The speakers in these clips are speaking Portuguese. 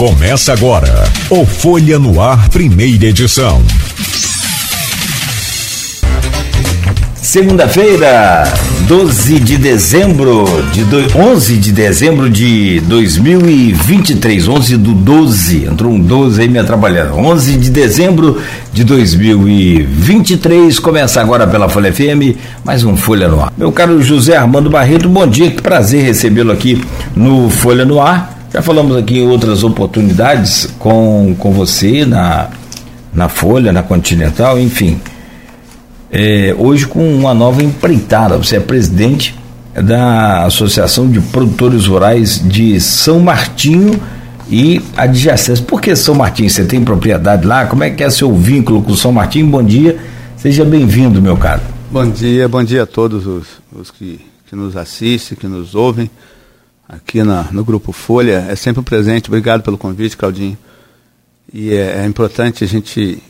Começa agora o Folha no Ar, primeira edição. Segunda-feira, 12 de dezembro de do, 11 de dezembro de 2023, 11 do 12, entrou um 12 aí me atrapalhando. 11 de dezembro de 2023, começa agora pela Folha FM, mais um Folha no Ar. Meu caro José Armando Barreto, bom dia, que prazer recebê-lo aqui no Folha no Ar. Já falamos aqui em outras oportunidades com, com você na, na Folha, na Continental, enfim. É, hoje com uma nova empreitada. Você é presidente da Associação de Produtores Rurais de São Martinho e adjacência. Por que São Martinho? Você tem propriedade lá? Como é que é seu vínculo com São Martinho? Bom dia, seja bem-vindo, meu caro. Bom dia, bom dia a todos os, os que, que nos assistem, que nos ouvem aqui na, no Grupo Folha. É sempre um presente. Obrigado pelo convite, Claudinho. E é, é importante a gente,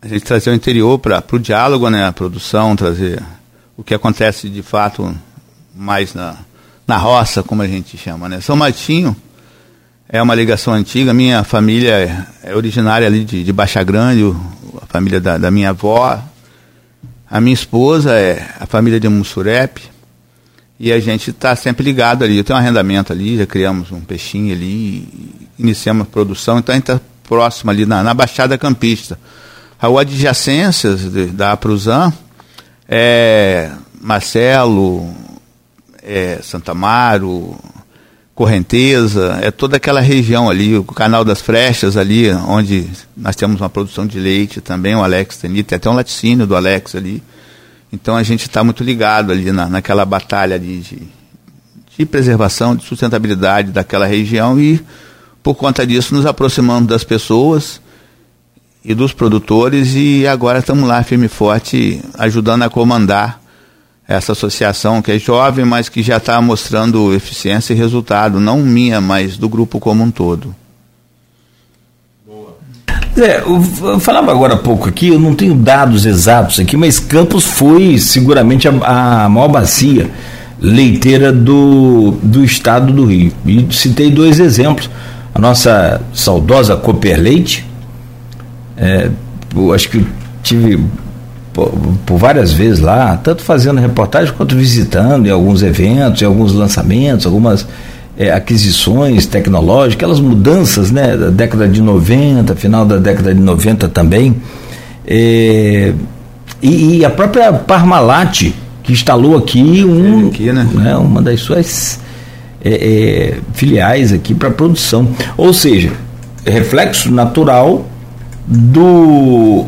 a gente trazer o interior para o diálogo, né, a produção, trazer o que acontece de fato mais na, na roça, como a gente chama. Né? São Martinho é uma ligação antiga. Minha família é, é originária ali de, de Baixa Grande, a família da, da minha avó. A minha esposa é a família de Mussurepe. E a gente está sempre ligado ali. Tenho um arrendamento ali, já criamos um peixinho ali, iniciamos a produção, então a gente está próximo ali na, na Baixada Campista. A adjacências de, da Apruzan é Marcelo, é Santa Amaro, Correnteza, é toda aquela região ali, o Canal das Frechas ali, onde nós temos uma produção de leite também, o Alex tem, tem até um laticínio do Alex ali. Então a gente está muito ligado ali na, naquela batalha de, de, de, preservação, de sustentabilidade daquela região e por conta disso nos aproximamos das pessoas e dos produtores e agora estamos lá firme e forte ajudando a comandar essa associação que é jovem, mas que já está mostrando eficiência e resultado, não minha, mas do grupo como um todo. É, eu falava agora há pouco aqui, eu não tenho dados exatos aqui, mas Campos foi seguramente a, a maior bacia leiteira do, do estado do Rio. E citei dois exemplos. A nossa saudosa Cooper Leite, é, eu acho que tive por, por, várias vezes lá, tanto fazendo reportagem quanto visitando em alguns eventos, em alguns lançamentos, algumas é, aquisições tecnológicas, aquelas mudanças né, da década de 90, final da década de 90 também. É, e, e, a própria Parmalat, que instalou aqui, um, aqui né? Né, uma das suas é, é filiais aqui para produção. Ou seja, reflexo natural do,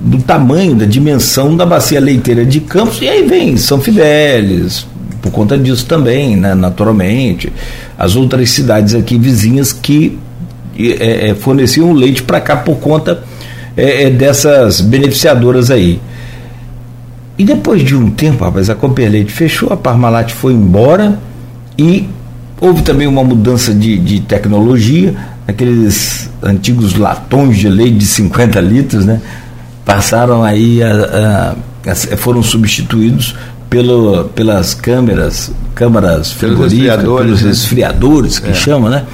do tamanho, da dimensão da bacia leiteira de Campos, e aí vem São Fidélis, por conta disso também, né, naturalmente, as outras cidades aqui vizinhas que é, é, forneciam leite para cá por conta é, é, dessas beneficiadoras aí. E depois de um tempo, rapaz, a Cooper Leite fechou, a Parmalat foi embora e houve também uma mudança de, de tecnologia, aqueles antigos latões de leite de 50 litros, né? Passaram aí a, a, foram substituídos pelo, pelas câmeras, câmaras frigoríficas, pelos resfriadores, né? que é. chama, né?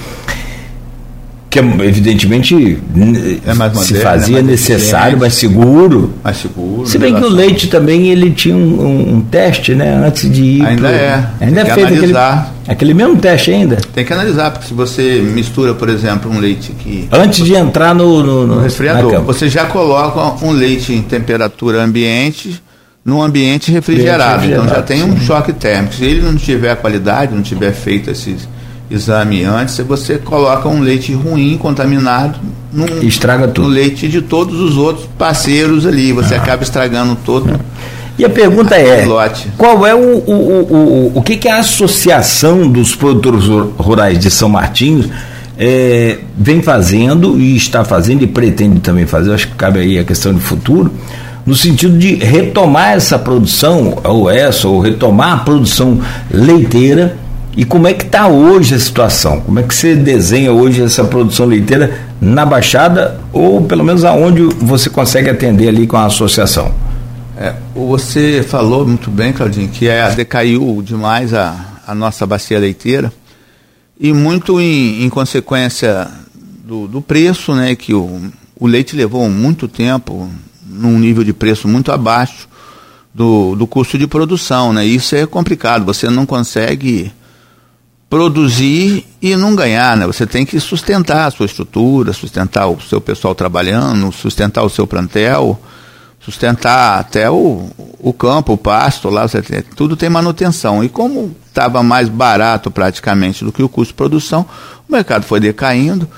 Que evidentemente é moderno, se fazia é necessário, mais seguro. Mais seguro. Se bem que o leite também ele tinha um, um, teste, né? Antes de ir. Ainda pro, é. Ainda é feito aquele, aquele mesmo teste ainda. Tem que analisar, porque se você mistura, por exemplo, um leite que. Antes de entrar no, no, no resfriador, você já coloca um leite em temperatura ambiente num ambiente refrigerado. Então já tem um choque térmico. Se ele não tiver qualidade, não tiver feito esses exame antes, você coloca um leite ruim, contaminado, num, estraga tudo. no leite de todos os outros parceiros ali. Você ah. acaba estragando todo. E a pergunta é: lote. qual é o, o, o, o, o que, que a Associação dos Produtores Rurais de São Martinho é, vem fazendo e está fazendo e pretende também fazer? Acho que cabe aí a questão de futuro no sentido de retomar essa produção, ou essa, ou retomar a produção leiteira. E como é que está hoje a situação? Como é que você desenha hoje essa produção leiteira na Baixada, ou pelo menos aonde você consegue atender ali com a associação? É, você falou muito bem, Claudinho, que é, decaiu demais a, a nossa bacia leiteira e muito em, em consequência do, do preço, né, que o, o leite levou muito tempo num nível de preço muito abaixo do, do custo de produção, né? Isso é complicado, você não consegue produzir e não ganhar, né? Você tem que sustentar a sua estrutura, sustentar o seu pessoal trabalhando, sustentar o seu plantel, sustentar até o, o campo, o pasto lá, você tem, tudo tem manutenção. E como estava mais barato praticamente do que o custo de produção, o mercado foi decaindo.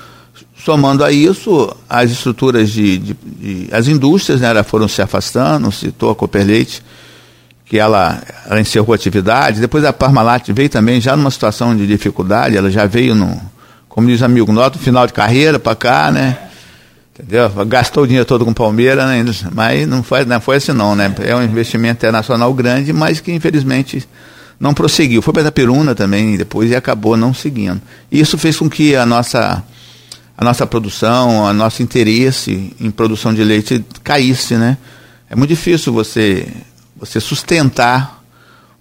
Somando a isso, as estruturas de, de, de as indústrias né, foram se afastando, citou a Cooperleite, que ela, ela encerrou a atividade. Depois a Parmalat veio também já numa situação de dificuldade, ela já veio no, como diz o amigo nosso, no final de carreira para cá, né? Entendeu? Gastou o dinheiro todo com Palmeiras, né? mas não foi, não foi assim não, né? É um investimento internacional grande, mas que infelizmente não prosseguiu. Foi para a Peruna também depois e acabou não seguindo. Isso fez com que a nossa a nossa produção, o nosso interesse em produção de leite caísse, né? É muito difícil você você sustentar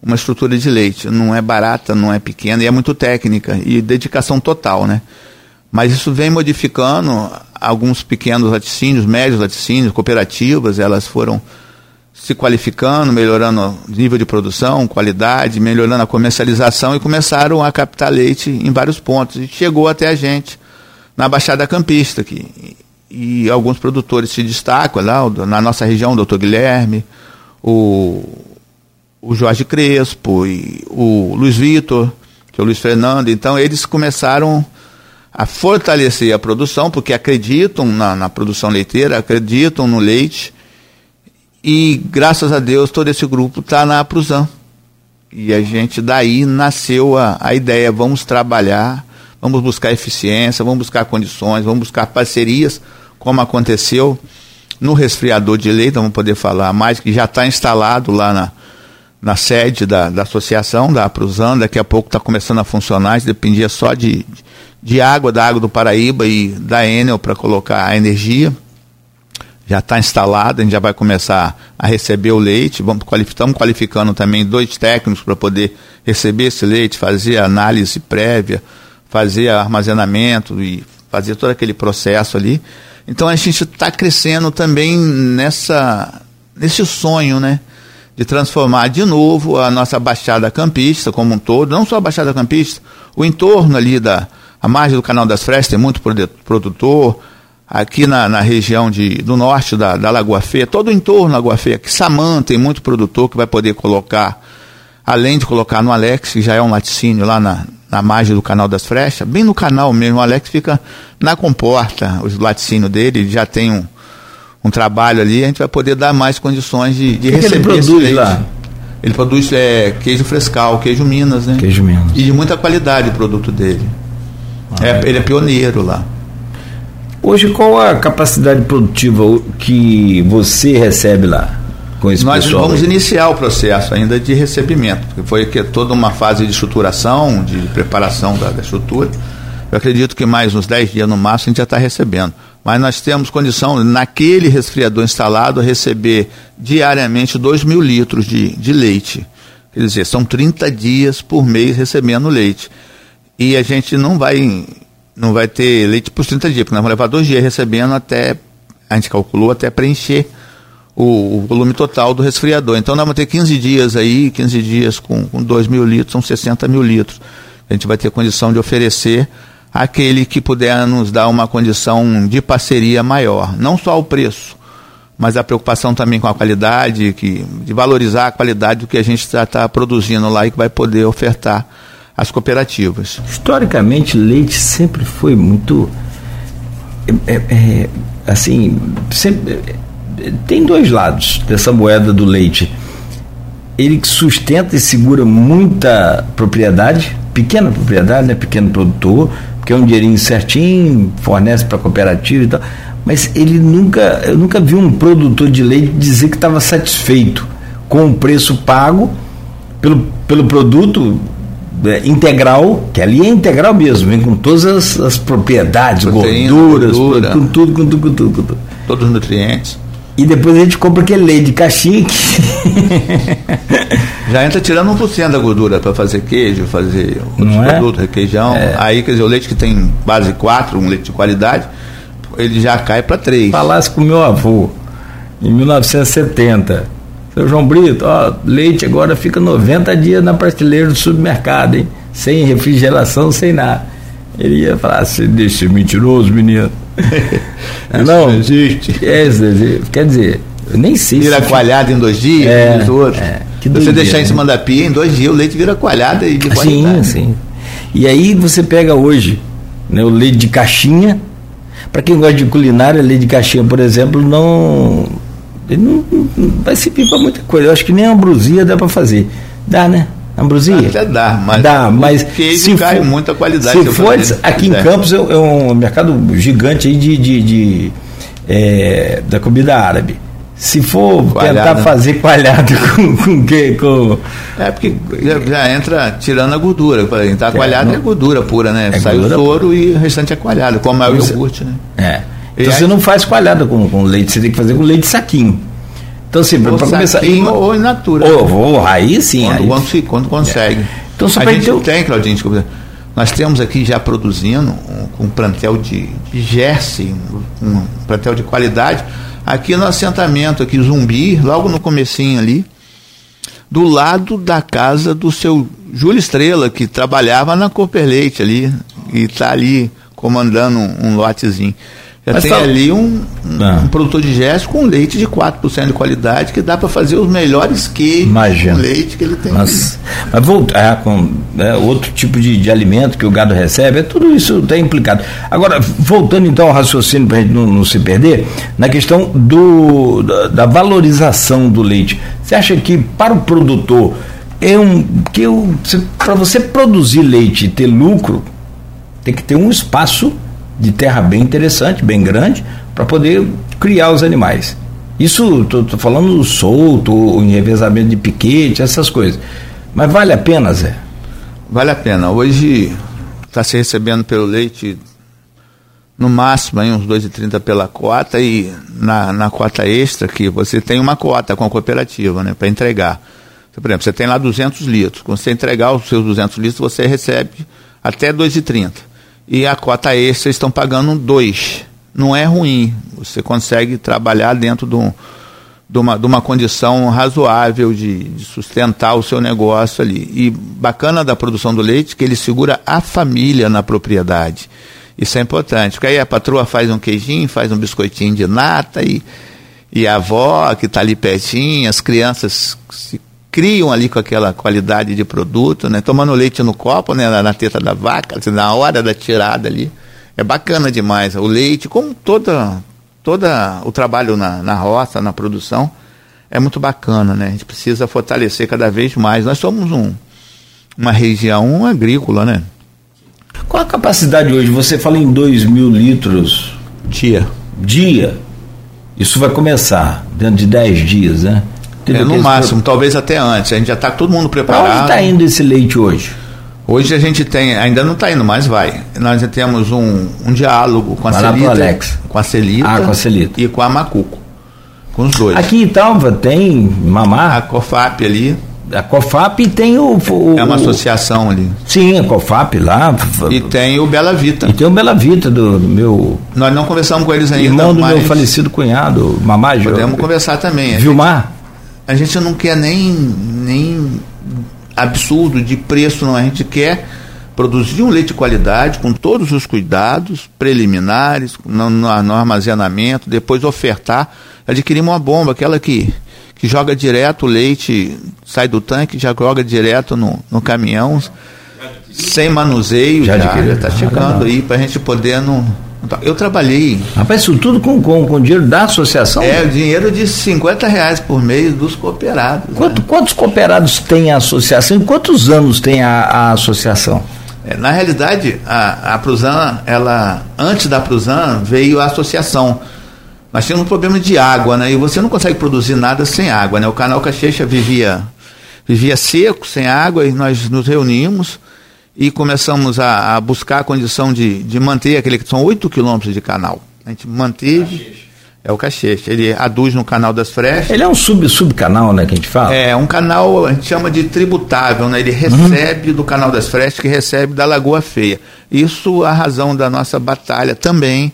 uma estrutura de leite. Não é barata, não é pequena e é muito técnica e dedicação total, né? Mas isso vem modificando alguns pequenos laticínios, médios laticínios, cooperativas, elas foram se qualificando, melhorando o nível de produção, qualidade, melhorando a comercialização e começaram a captar leite em vários pontos. E chegou até a gente na Baixada Campista, aqui. E alguns produtores se destacam lá, na nossa região, o doutor Guilherme, o, o Jorge Crespo e o Luiz Vitor, que é o Luiz Fernando. Então, eles começaram a fortalecer a produção, porque acreditam na, na produção leiteira, acreditam no leite. E, graças a Deus, todo esse grupo está na Prusam. E a gente, daí, nasceu a, a ideia, vamos trabalhar, vamos buscar eficiência, vamos buscar condições, vamos buscar parcerias, como aconteceu no resfriador de leite, vamos poder falar mais, que já está instalado lá na, na sede da, da associação, da Apruzan, daqui a pouco está começando a funcionar, dependia só de, de água, da água do Paraíba e da Enel para colocar a energia. Já está instalado, a gente já vai começar a receber o leite, vamos estamos qualificando também dois técnicos para poder receber esse leite, fazer análise prévia, fazer armazenamento e fazer todo aquele processo ali. Então a gente está crescendo também nessa, nesse sonho, né? De transformar de novo a nossa Baixada Campista como um todo, não só a Baixada Campista, o entorno ali da a margem do Canal das Frestas tem muito produtor, aqui na, na região de, do norte da, da Lagoa Feia, todo o entorno da Lagoa Feia, que Samã tem muito produtor que vai poder colocar, além de colocar no Alex, que já é um laticínio lá na, na margem do canal das Frestas, bem no canal mesmo. O Alex fica na comporta, os laticínios dele, ele já tem um, um trabalho ali, a gente vai poder dar mais condições de, de que receber. Que ele produz lá? Ele produz é, queijo frescal, queijo Minas, né? Queijo Minas. E de muita qualidade o produto dele. Ah, é, ele é pioneiro lá. Hoje, qual a capacidade produtiva que você recebe lá? Com esse Nós pessoal? vamos aí? iniciar o processo ainda de recebimento, porque foi que toda uma fase de estruturação, de preparação da, da estrutura. Eu acredito que mais uns 10 dias no máximo a gente já está recebendo. Mas nós temos condição, naquele resfriador instalado, receber diariamente 2 mil litros de, de leite. Quer dizer, são 30 dias por mês recebendo leite. E a gente não vai, não vai ter leite por 30 dias, porque nós vamos levar dois dias recebendo até, a gente calculou, até preencher o, o, volume total do resfriador. Então nós vamos ter 15 dias aí, 15 dias com, com 2 mil litros, são 60 mil litros. A gente vai ter condição de oferecer aquele que puder nos dar uma condição de parceria maior. Não só o preço, mas a preocupação também com a qualidade, que, de valorizar a qualidade do que a gente está tá produzindo lá e que vai poder ofertar às cooperativas. Historicamente, leite sempre foi muito. É, é, assim, sempre tem dois lados dessa moeda do leite. Ele sustenta e segura muita propriedade, pequena propriedade, né, pequeno produtor, porque é um dinheirinho certinho, fornece para cooperativa e tal. Mas ele nunca, eu nunca vi um produtor de leite dizer que estava satisfeito com o preço pago pelo, pelo produto é, integral, que ali é integral mesmo, vem com todas as, as propriedades, Proteína, gorduras, gordura, com tudo, com tudo, com tudo, com tudo. Todos os nutrientes E depois a gente compra aquele leite de caixinha que. Já entra tirando 1% da gordura para fazer queijo, fazer outros Não é? produtos, requeijão. É. Aí, quer dizer, o leite que tem base 4, um leite de qualidade, ele já cai para 3. Falasse com meu avô, em 1970. Seu João Brito, ó, leite agora fica 90 dias na prateleira do supermercado, hein? Sem refrigeração, sem nada. Ele ia falar assim, deixa mentiroso, menino. Isso não, não existe. É, isso, quer dizer, eu nem sei Vira se coalhada em dois dias, É, diz o outro. é, que Se você doideira, deixar em né? cima da pia, em dois dias o leite vira coalhada e de Sim, sim. E aí você pega hoje né, o leite de caixinha. Para quem gosta de culinária, leite de caixinha, por exemplo, não. Ele não, não vai servir para muita coisa. Eu acho que nem a ambrosia dá para fazer. Dá, né? Ambrosia? Até dá, mas dá, mas se cai for- muito a qualidade. Se for aqui em É. Campos é, é um mercado gigante aí de, de, de, é, da comida árabe. Se for Coalhada. tentar fazer coalhado com, com, que- com É porque já, já entra tirando a gordura. Falei, Tá, a coalhada não- é gordura pura, né? É Sai o soro e o restante é coalhada, como é o Isso. iogurte, né? É. E Então aí- você não faz coalhada com, com leite, você tem que fazer com leite saquinho. Então, assim, para começar. saquinho ou in natura. Ou, ou aí sim. quando, aí- quando, se- quando consegue. Então, só a gente ter o- tem, Claudinho, desculpa. Nós temos aqui já produzindo um, com um plantel de, de um, um plantel de qualidade, aqui no assentamento, aqui Zumbi, logo no comecinho ali, do lado da casa do seu Júlio Estrela, que trabalhava na Cooper Leite ali, e está ali comandando um, um lotezinho. Já Mas tem ali um, um, Ah. um produtor de gesso com leite de 4% de qualidade, que dá para fazer os melhores queijos Imagino. com leite que ele tem. Mas, mas voltar com né, outro tipo de, de alimento que o gado recebe, é tudo isso está implicado. Agora, voltando então ao raciocínio para a gente não, não se perder, na questão do, da, da valorização do leite, você acha que para o produtor é um que para você produzir leite e ter lucro tem que ter um espaço de terra bem interessante, bem grande, para poder criar os animais. Isso, tô falando solto, o revezamento de piquete, essas coisas. Mas vale a pena, Zé? Vale a pena. Hoje está se recebendo pelo leite no máximo aí uns 2,30 pela cota e na, na cota extra que você tem uma cota com a cooperativa, né, para entregar. Então, por exemplo, você tem lá 200 litros. Quando você entregar os seus 200 litros, você recebe até 2,30. E a cota extra estão pagando 2. Não é ruim. Você consegue trabalhar dentro de, de, uma, de uma condição razoável de, de sustentar o seu negócio ali. E bacana da produção do leite que ele segura a família na propriedade. Isso é importante, porque aí a patroa faz um queijinho, faz um biscoitinho de nata e, e a avó que está ali pertinho, as crianças se criam ali com aquela qualidade de produto, né? Tomando leite no copo, né? Na, na teta da vaca, assim, na hora da tirada ali. É bacana demais. O leite, como toda, toda o trabalho na, na roça, na produção, é muito bacana, né? A gente precisa fortalecer cada vez mais. Nós somos um, uma região agrícola, né? Qual a capacidade hoje? Você fala em 2 mil litros Tia. dia. Isso vai começar dentro de 10 dias, né? É, no máximo, talvez até antes. A gente já está todo mundo Para onde preparado. está indo esse leite hoje? Hoje a gente tem, ainda não está indo, mas vai. Nós já temos um, um diálogo com a Vai Celita, Alex. com a Celita, Ah, com a Celita. e com a Macuco. Com os dois. Aqui em Talva tem A Mamar, COFAP ali a COFAP tem o. o é uma associação ali. Sim, a COFAP lá. E tem o Bela Vita. E tem o Bela Vita do, do meu Nós não conversamos com eles ainda, irmão do meu falecido cunhado, Mamá Jo- podemos conversar também. Vilmar. A gente não quer nem, nem absurdo de preço, não. A gente quer produzir um leite de qualidade com todos os cuidados preliminares, no, no- no armazenamento, depois ofertar. Adquirir uma bomba, aquela que, que joga direto o leite, sai do tanque, já joga direto no, no caminhão, sem manuseio, Já está chegando aí para a gente poder não. Eu trabalhei Rapaz, isso tudo com, com, com dinheiro da associação? é, o dinheiro de 50 reais por mês dos cooperados. né? Quanto- quantos cooperados tem a associação e quantos anos tem a, a associação? É, na realidade, a, a Pruzan, ela, antes da Pruzan, veio a associação. Nós tínhamos um problema de água, né? E você não consegue produzir nada sem água, né? O canal Cachecha vivia, vivia seco, sem água, e nós nos reunimos e começamos a, a buscar a condição de, de manter aquele que são 8 quilômetros de canal. A gente manteve É o Cacheche. Ele aduz no canal das Frestas. Ele é um sub, subcanal, né, que a gente fala? É, um canal, a gente chama de tributável, né? Ele recebe uhum. do canal das Frestas, que recebe da Lagoa Feia. Isso a razão da nossa batalha também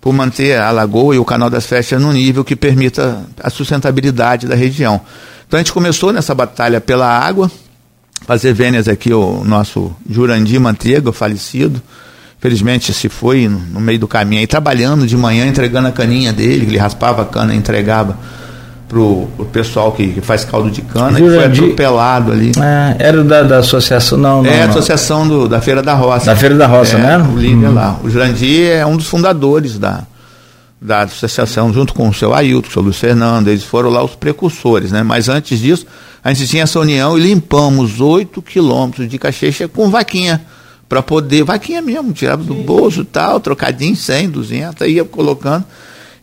por manter a lagoa e o canal das Frestas no nível que permita a sustentabilidade da região. Então a gente começou nessa batalha pela água, fazer vênias aqui o nosso Jurandir Manteiga, falecido, Felizmente se foi no meio do caminho aí, trabalhando de manhã, entregando a caninha dele, ele raspava a cana e entregava pro, pro pessoal que, que, faz caldo de cana, Jurandir, que foi atropelado ali. É, era da, da associação, não, não É, a associação do, da Feira da Roça. Da Feira da Roça, é, né? O líder hum. lá. O Jurandir é um dos fundadores da, da associação, junto com o seu Ailton, o seu Luiz Fernando, eles foram lá os precursores, né? Mas antes disso, a gente tinha essa união e limpamos 8 quilômetros de cachecha com vaquinha para poder, vaquinha mesmo, tirava do bolso tal, trocadinho, 100, 200, ia colocando,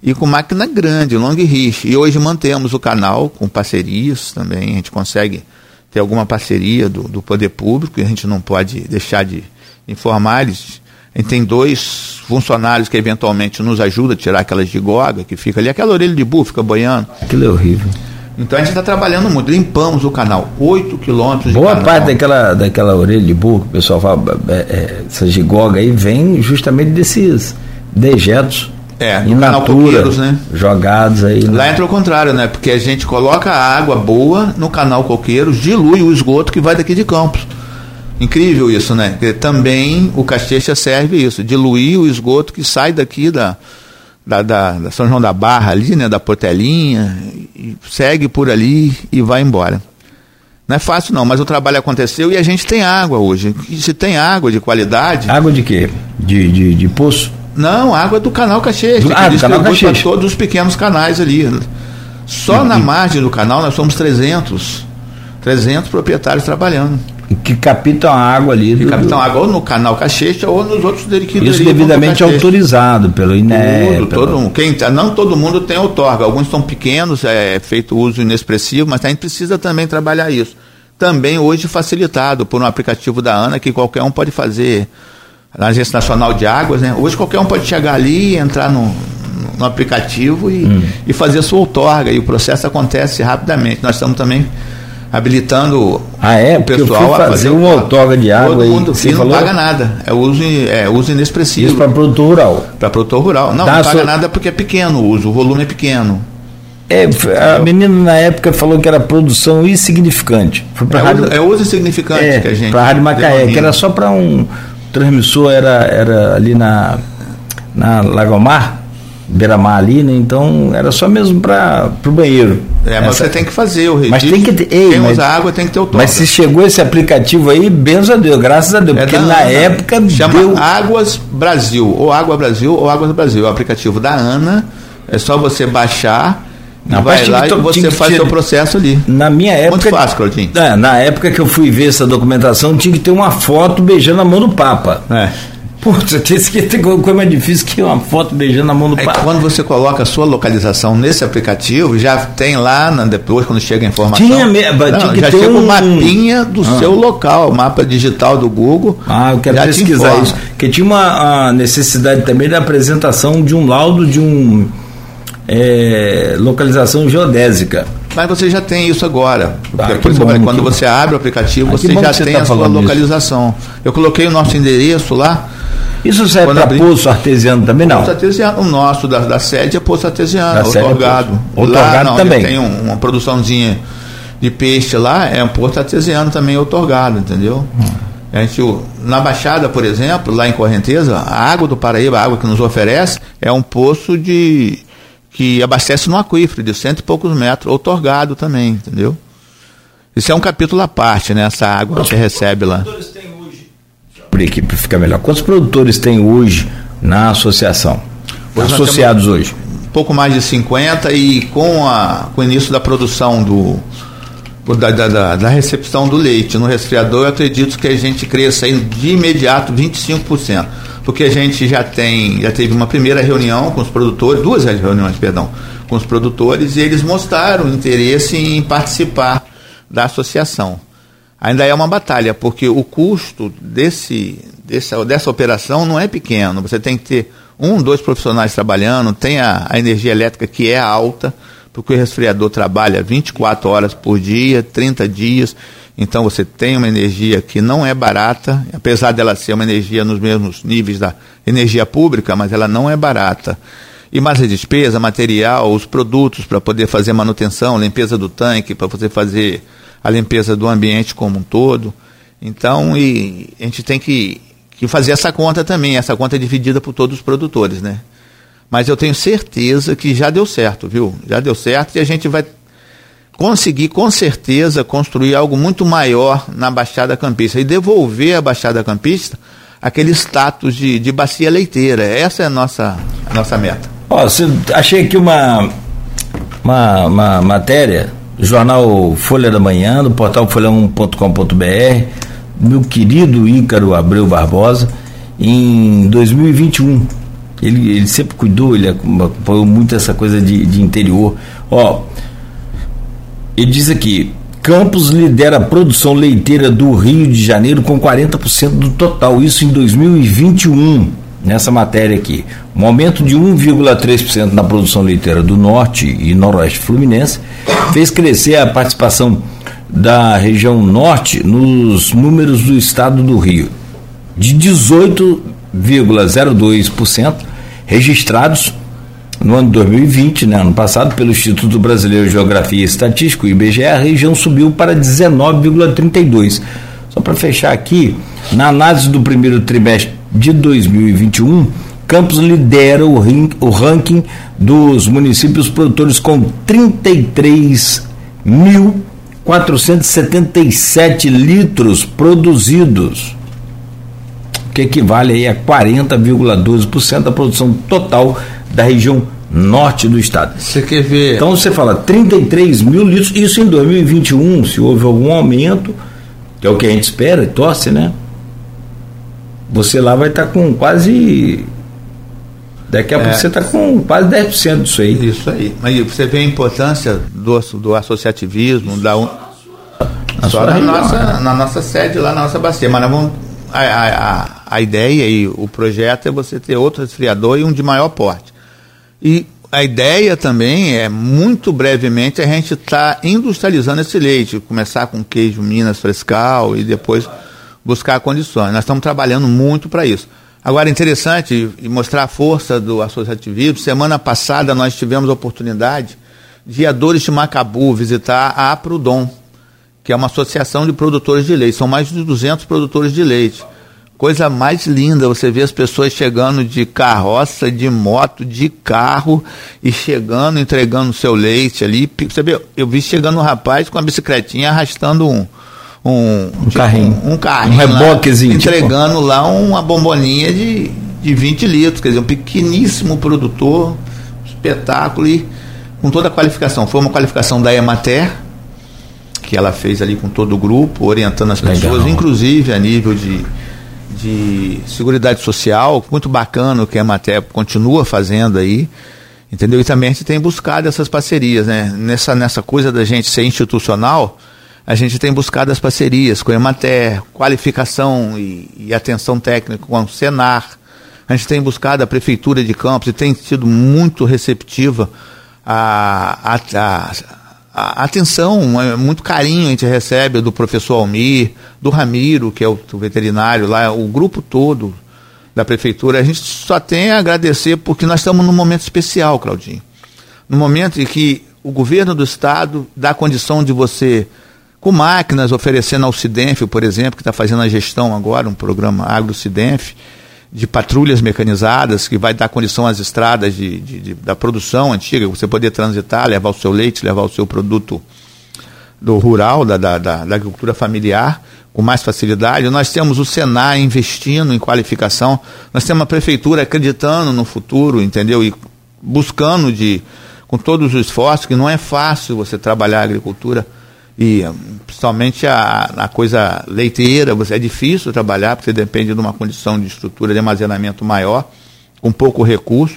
e com máquina grande, long reach. E hoje mantemos o canal com parcerias também, a gente consegue ter alguma parceria do, do poder público, e a gente não pode deixar de informar eles. Tem dois funcionários que eventualmente nos ajudam a tirar aquelas de goga que fica ali, aquela orelha de burro fica boiando. Aquilo é horrível. Então a gente está trabalhando muito, limpamos o canal, 8 quilômetros de Boa canal. parte daquela, daquela orelha de burro que o pessoal fala, é, é, essa gigoga aí vem justamente desses dejetos é, in natura, né? jogados aí. Lá né? entra o contrário, né? Porque a gente coloca a água boa no canal Coqueiros, dilui o esgoto que vai daqui de Campos. Incrível isso, né? Porque também o Castecha serve isso, diluir o esgoto que sai daqui da, da, da, da, São João da Barra ali, né, da Portelinha, segue por ali e vai embora. Não é fácil não, mas o trabalho aconteceu e a gente tem água hoje. E se tem água de qualidade... Água de quê? De, de, de poço? Não, água do canal Cacheche. Ah, do canal Cacheche. todos os pequenos canais ali. Só na margem do canal nós somos 300. 300 proprietários trabalhando que captam a água ali. Que do, captam água ou no canal Cachecha ou nos outros que Isso devidamente autorizado pelo INE. Tudo, pelo... todo, quem, não todo mundo tem outorga, alguns são pequenos, é feito uso inexpressivo, mas a gente precisa também trabalhar isso. Também hoje facilitado por um aplicativo da ANA que qualquer um pode fazer na Agência Nacional de Águas, né? Hoje qualquer um pode chegar ali, entrar no, no aplicativo e, hum. e fazer a sua outorga, e o processo acontece rapidamente. Nós estamos também habilitando ah, é? o pessoal a fazer uma outorga de água. Todo mundo e, não paga nada. É uso, é uso inexpressivo. Isso para produtor rural. Para produtor rural. Não, Dá não paga nada porque é pequeno o uso, o volume é pequeno. É, a menina na época falou que era produção insignificante. Foi é, rádio, uso, é uso insignificante é, que a gente. Para a Rádio Macaé, que era só para um transmissor, era, era ali na, na Lagomar, beira-mar ali, né? Então era só mesmo para o banheiro. É, mas Essa... você tem que fazer o registro. Mas tem que ter. Ei, Quem mas, usa água tem que ter o toque. Mas se chegou esse aplicativo aí, benza a Deus, graças a Deus. É porque da, na época. Chama deu... Águas Brasil, ou Água Brasil, ou Águas Brasil. O aplicativo da ANA. É só você baixar. Não, vai lá e você faz o seu processo ali. Na minha época. Muito fácil, Claudinho. É, na época que eu fui ver essa documentação, tinha que ter uma foto beijando a mão do Papa. É. Putz, esse que tem coisa mais difícil que uma foto beijando a mão do é pai. Quando você coloca a sua localização nesse aplicativo, já tem lá, na, depois, quando chega a informação. Tinha mesmo, já chega um... mapinha do ah. seu local, mapa digital do Google. Ah, eu quero pesquisar isso. Porque tinha uma necessidade também da apresentação de um laudo de um é, localização geodésica. Mas você já tem isso agora. Ah, por exemplo, quando você abre o aplicativo, ah, você já tem tá a sua localização. Isso. Eu coloquei o nosso endereço lá isso serve para poço artesiano também não? Poço artesiano, o nosso da, da sede é poço artesiano, da otorgado. É otorgado lá, não, também. Tem um, uma produçãozinha de peixe lá, é um poço artesiano também otorgado, entendeu? Hum. A gente, na Baixada, por exemplo, lá em Correnteza, a água do Paraíba, a água que nos oferece, é um poço de que abastece no aquífero de cento e poucos metros, otorgado também, entendeu? Isso é um capítulo à parte, né? Essa água que você recebe lá por equipe fica melhor. Quantos produtores tem hoje na associação? Hoje Associados hoje? Um pouco mais de 50 e com, a, com o início da produção do, da, da, da, recepção do leite no resfriador, eu acredito que a gente cresça aí de imediato 25%. Porque a gente já tem, já teve uma primeira reunião com os produtores, duas reuniões, perdão, com os produtores, e eles mostraram interesse em participar da associação ainda é uma batalha, porque o custo desse, dessa, dessa operação não é pequeno. Você tem que ter um, dois profissionais trabalhando, tem a, a energia elétrica que é alta, porque o resfriador trabalha 24 horas por dia, 30 dias, então você tem uma energia que não é barata, apesar dela ser uma energia nos mesmos níveis da energia pública, mas ela não é barata. E mais a despesa, material, os produtos para poder fazer manutenção, limpeza do tanque, para você fazer a limpeza do ambiente como um todo. Então, e a gente tem que, que fazer essa conta também. Essa conta é dividida por todos os produtores, né? Mas eu tenho certeza que já deu certo, viu? Já deu certo e a gente vai conseguir com certeza construir algo muito maior na Baixada Campista e devolver à Baixada Campista aquele status de, de bacia leiteira. Essa é a nossa, a nossa meta. Ó, achei aqui uma, uma, uma matéria, jornal Folha da Manhã, do portal folha1.com.br, meu querido Ícaro Abreu Barbosa, em 2021. Ele, ele sempre cuidou, ele apoiou muito essa coisa de, de interior. Ó, ele diz aqui: Campos lidera a produção leiteira do Rio de Janeiro com 40% do total, isso em 2021. Nessa matéria aqui, um aumento de 1,3% na produção leiteira do Norte e Noroeste Fluminense fez crescer a participação da região Norte nos números do estado do Rio, de 18,02% registrados no ano de 2020, né, ano passado, pelo Instituto Brasileiro de Geografia e Estatística, o IBGE, a região subiu para 19,32. Só para fechar aqui, na análise do primeiro trimestre de 2021, Campos lidera o, o ranking dos municípios produtores com 33.477 litros produzidos, que equivale a 40,12% da produção total da região norte do estado. Você quer ver? Então você fala 33 mil litros, isso em 2021, se houve algum aumento, que é o que a gente espera e torce, né? Você lá vai estar tá com quase. Daqui a é, pouco você está com quase 10% disso aí. Isso aí. Mas você vê a importância do, do associativismo, da. Un... Na só na nossa, na nossa sede, lá na nossa bacia. Mas nós vamos. A, a, a ideia e o projeto é você ter outro resfriador e um de maior porte. E a ideia também é, muito brevemente, a gente estar tá industrializando esse leite, começar com queijo Minas Frescal e depois buscar condições. Nós estamos trabalhando muito para isso. Agora, interessante e mostrar a força do associativismo. Semana passada nós tivemos a oportunidade de a Dores de Macabu visitar a Aprudom, que é uma associação de produtores de leite. São mais de 200 produtores de leite. Coisa mais linda, você vê as pessoas chegando de carroça, de moto, de carro e chegando, entregando seu leite ali. Você vê, eu vi chegando um rapaz com a bicicletinha arrastando um, um, um tipo, carrinho. Um, um carrinho. Um reboquezinho. Tipo. entregando tipo. lá uma bomboninha de, de 20 litros. Quer dizer, um pequeníssimo produtor, espetáculo e com toda a qualificação. Foi uma qualificação da Emater, que ela fez ali com todo o grupo, orientando as Legal. pessoas, inclusive a nível de de Seguridade Social, muito bacana o que a Emater continua fazendo aí, entendeu? E também a gente tem buscado essas parcerias, né? Nessa, nessa coisa da gente ser institucional, a gente tem buscado as parcerias com a Emater, qualificação e, e atenção técnica com o Senar, a gente tem buscado a Prefeitura de Campos e tem sido muito receptiva a atenção, é muito carinho a gente recebe do professor Almir, do Ramiro, que é o, o veterinário lá, o grupo todo da prefeitura. A gente só tem a agradecer porque nós estamos num momento especial, Claudinho. No momento em que o governo do estado dá condição de você, com máquinas, oferecendo ao Cidenf, por exemplo, que está fazendo a gestão agora, um programa Agro-Cidenf, de patrulhas mecanizadas, que vai dar condição às estradas de, de, de, da produção antiga, você poder transitar, levar o seu leite, levar o seu produto do rural, da, da, da, da agricultura familiar, com mais facilidade. Nós temos o Senar investindo em qualificação, nós temos a prefeitura acreditando no futuro, entendeu? E buscando de, com todos os esforços, que não é fácil você trabalhar a agricultura e principalmente a, a coisa leiteira, você é difícil trabalhar, porque você depende de uma condição de estrutura de armazenamento maior, com pouco recurso.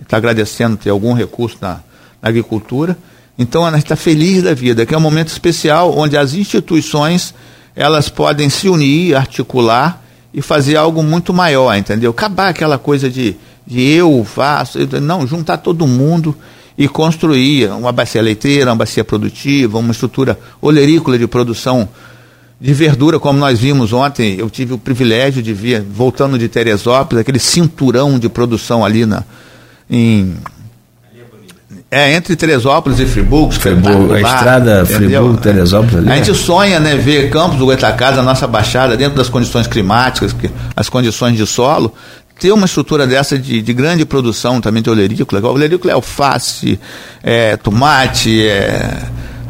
Está agradecendo ter algum recurso na, na agricultura. Então a gente está feliz da vida, que é um momento especial onde as instituições elas podem se unir, articular e fazer algo muito maior, entendeu? Acabar aquela coisa de de eu faço, eu, não, juntar todo mundo e construir uma bacia leiteira, uma bacia produtiva, uma estrutura olerícola de produção de verdura, como nós vimos ontem, eu tive o privilégio de ver, voltando de Teresópolis, aquele cinturão de produção ali na, em é, entre Teresópolis e Friburgo. Friburgo a estrada Friburgo-Teresópolis. A gente sonha, né, ver Campos do Goitacás, a nossa baixada, dentro das condições climáticas, as condições de solo, ter uma estrutura dessa de, de grande produção também de olerícola. O olerícola é alface, é tomate, é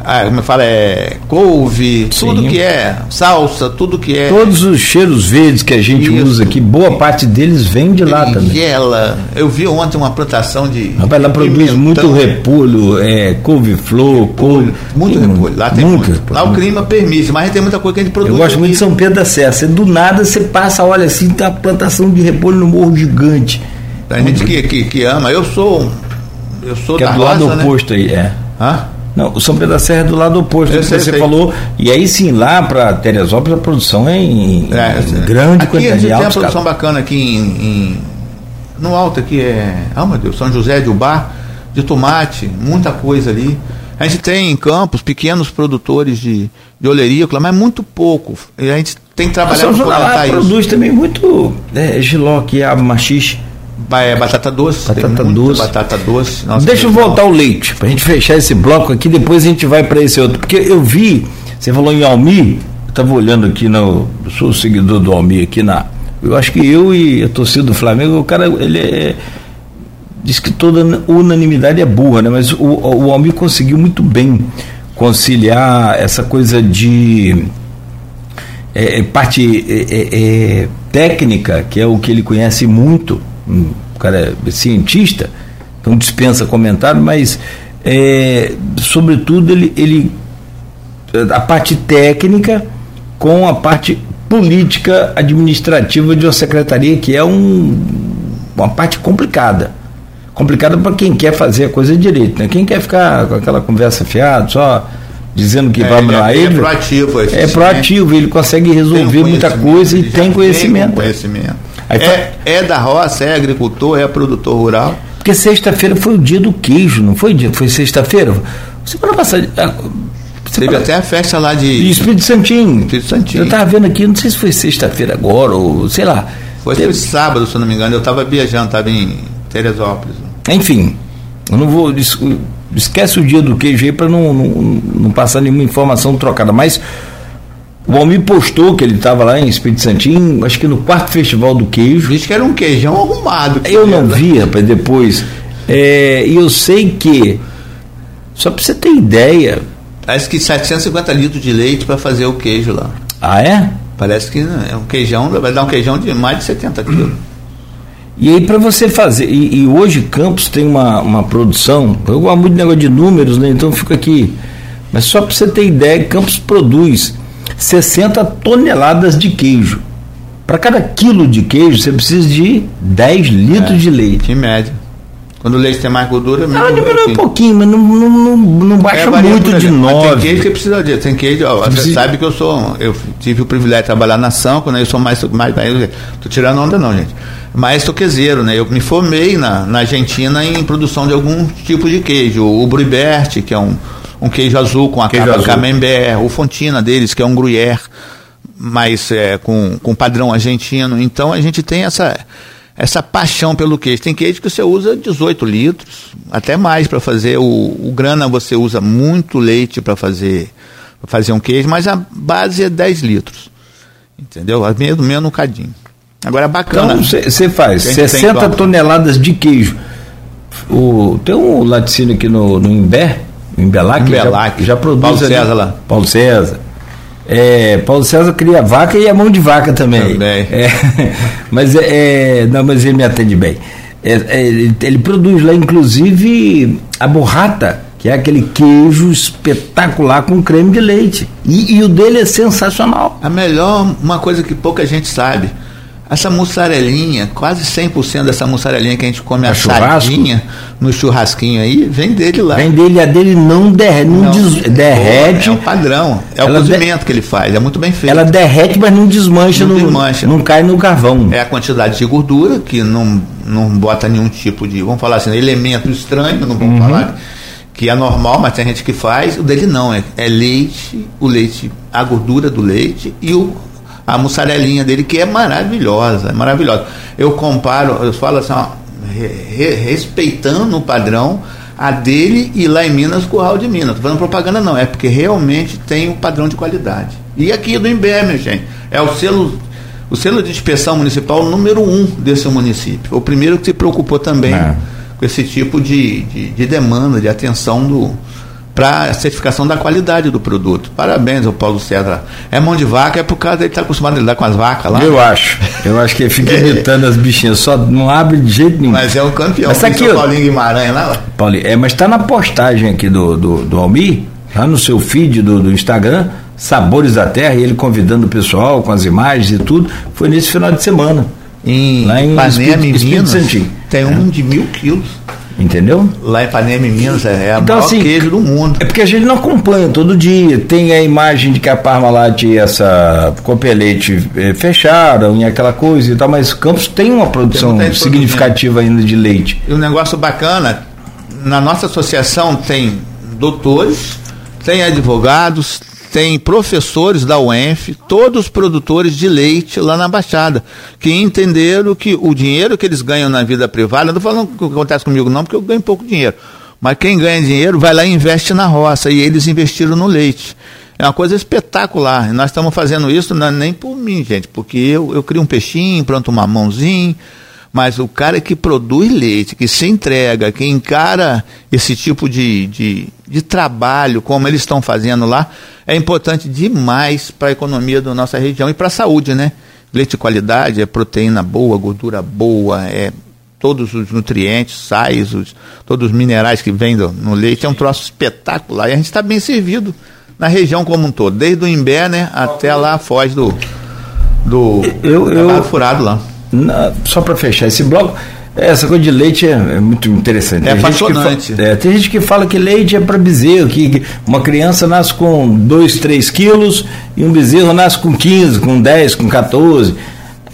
ah, como eu falo, é couve, Sim. tudo que é salsa, tudo que é. Todos os cheiros verdes que a gente Isso. usa aqui, boa parte deles vem de lá também. Ela, eu vi ontem uma plantação de. Rapaz, lá produz muito repolho, é, couve-flor, couve. Muito repolho, lá tem muito. muito. Lá o clima permite, mas tem muita coisa que a gente produz. Eu gosto muito de São Pedro da Serra. Você, do nada você passa, olha assim, tem uma plantação de repolho no morro gigante. Tem gente que, que, que ama. Eu sou. Eu sou que da é do lado né? oposto aí, é. Hã? Não, o São Pedro da Serra é do lado oposto, que você sei. falou. E aí sim, lá para Teresópolis a produção é em, é, em grande aqui quantidade. Aqui tem uma produção bacana aqui em, em, no alto aqui é, ah meu Deus, São José de Ubá, de tomate, muita coisa ali. A gente tem em Campos pequenos produtores de, de olerícola, mas muito pouco. E a gente tem que trabalhar para fomentar isso. produz também muito é, giló, que é a machixe é, batata doce. Batata doce. Batata doce. Nossa, Deixa eu voltar ao leite, para a gente fechar esse bloco aqui, depois a gente vai para esse outro. Porque eu vi, você falou em Almi, eu estava olhando aqui, no, eu sou seguidor do Almi aqui na. Eu acho que eu e a torcida do Flamengo, o cara, ele é. Diz que toda unanimidade é burra, né? Mas o, o Almi conseguiu muito bem conciliar essa coisa de. É, é parte é, é, é técnica, que é o que ele conhece muito, um cara é cientista, então dispensa comentário, mas é, sobretudo ele, ele a parte técnica com a parte política administrativa de uma secretaria que é um, uma parte complicada. Complicada para quem quer fazer a coisa direito, né? Quem quer ficar com aquela conversa fiada, só dizendo que é, vai melhorar ele. É, ele, é proativo, é proativo, ele consegue resolver muita coisa e tem conhecimento. Tem conhecimento. É, é, da roça, é agricultor, é produtor rural. Porque sexta-feira foi o dia do queijo, não foi? Foi sexta-feira? Semana passada. Teve até a festa lá de. Espírito Santinho. Espírito Santinho. Eu estava vendo aqui, não sei se foi sexta-feira agora, ou sei lá. Foi, Teve... sábado, se eu não me engano, eu estava viajando, estava em Teresópolis. Enfim, eu não vou. Esquece o dia do queijo aí para não, não, não passar nenhuma informação trocada. Mas o Almir postou que ele estava lá em Espírito Santinho, acho que no quarto festival do queijo. Diz que era um queijão arrumado. Eu não vi, rapaz, depois. É, e eu sei que, só para você ter ideia. Parece que 750 litros de leite para fazer o queijo lá. Ah, é? Parece que é um queijão, vai dar um queijão de mais de 70 quilos. E aí, para você fazer. E, e, hoje Campos tem uma, uma produção. Eu gosto muito de negócio de números, né? Então fica aqui. Mas só para você ter ideia, Campos produz 60 toneladas de queijo. Para cada quilo de queijo, você precisa de 10 litros é, de leite. Em média. Quando o leite tem mais gordura, ah, diminui um pouquinho, mas não, não, não, não baixa é, muito de 9. Tem queijo que precisa de. Tem queijo, ó, você precisa... sabe que eu sou. Eu tive o privilégio de trabalhar na ação, quando eu sou mais. mais tô tirando onda, não, gente. Mais toquezeiro, né? Eu me formei na, na Argentina em produção de algum tipo de queijo. O Bribert, que é um um queijo azul com a queijo camembert, o fontina deles, que é um gruyère, mas é, com, com padrão argentino. Então a gente tem essa, essa paixão pelo queijo. Tem queijo que você usa 18 litros, até mais para fazer. O, o grana você usa muito leite para fazer, fazer um queijo, mas a base é 10 litros. Entendeu? Menos, menos um cadinho. Agora é bacana. Então você faz 60 toneladas de queijo. O, tem um laticínio aqui no, no Imbé, em Belac, Belac. Já, já produz. Paulo ali, César lá. Paulo César. É, Paulo César cria vaca e a mão de vaca também. também. É, mas é, é, não, mas ele me atende bem. É, é, ele, ele, produz lá, inclusive, a borrata, que é aquele queijo espetacular com creme de leite. E, e, o dele é sensacional. A melhor, uma coisa que pouca gente sabe, Essa mussarelinha, quase 100% dessa mussarelinha que a gente come É assadinha no churrasquinho aí, vem dele lá. Vem dele, a dele não, derre, não, Não, des- derrete. É o padrão. É Ela o de- cozimento que ele faz. É muito bem feito. Ela derrete, mas não desmancha, Não não, desmancha. não cai no carvão. É a quantidade de gordura, que não, não bota nenhum tipo de, vamos falar assim, elemento estranho, não Uhum. vamos falar que é normal, mas tem gente que faz. O dele não, é, é leite, o leite, a gordura do leite e o, a mussarelinha dele, que é maravilhosa, é maravilhosa. Eu comparo, eu falo assim, ó, re- re- respeitando o padrão, a dele e lá em Minas, Curral de Minas. Não tô falando propaganda não, é porque realmente tem um padrão de qualidade. E aqui do Imbé, meu gente, é o selo o selo de inspeção municipal número um desse município. O primeiro que se preocupou também É. com esse tipo de, de, de demanda, de atenção do para a certificação da qualidade do produto. Parabéns ao Paulo César. É mão de vaca, é por causa dele estar acostumado a lidar com as vacas lá. Eu acho. Eu acho que ele fica imitando as bichinhas, só não abre de jeito nenhum. Mas é o campeão. Mas tá aqui, ó. Paulinho Guimarães lá. Paulinho, é, mas está na postagem aqui do, do, do Almir, lá no seu feed do, do Instagram, Sabores da Terra, e ele convidando o pessoal com as imagens e tudo. Foi nesse final de semana. Em Lá em Ipanema, Espírito- Espírito Minas, Santinho. tem um de mil quilos. Entendeu? Lá em Ipanema, em Minas, é, a Então, maior assim, queijo do mundo. É porque a gente não acompanha todo dia. Tem a imagem de que a Parmalat e essa Copelete eh, fecharam e aquela coisa e tal, mas Campos tem uma produção gente significativa ainda de leite. E um negócio bacana, na nossa associação tem doutores, tem advogados, tem professores da UENF, todos produtores de leite lá na Baixada, que entenderam que o dinheiro que eles ganham na vida privada, não estou falando que acontece comigo não, porque eu ganho pouco dinheiro, mas quem ganha dinheiro vai lá e investe na roça, e eles investiram no leite. É uma coisa espetacular. Nós estamos fazendo isso não é nem por mim, gente, porque eu, eu crio um peixinho, planto um mamãozinho, mas o cara que produz leite, que se entrega, que encara esse tipo de, de, de trabalho, como eles estão fazendo lá, é importante demais para a economia da nossa região e para a saúde, né? Leite de qualidade é proteína boa, gordura boa, é todos os nutrientes, sais, os, todos os minerais que vêm do- no leite, é um troço espetacular. E a gente está bem servido na região como um todo, desde o Imbé, né, até lá a foz do, do Eu- eu- furado lá. Na- só para fechar esse bloco, essa coisa de leite é, é muito interessante. É Tem gente que apaixonante. é, tem gente que fala que leite é para bezerro, que uma criança nasce com 2, 3 quilos e um bezerro nasce com 15, com 10, com 14.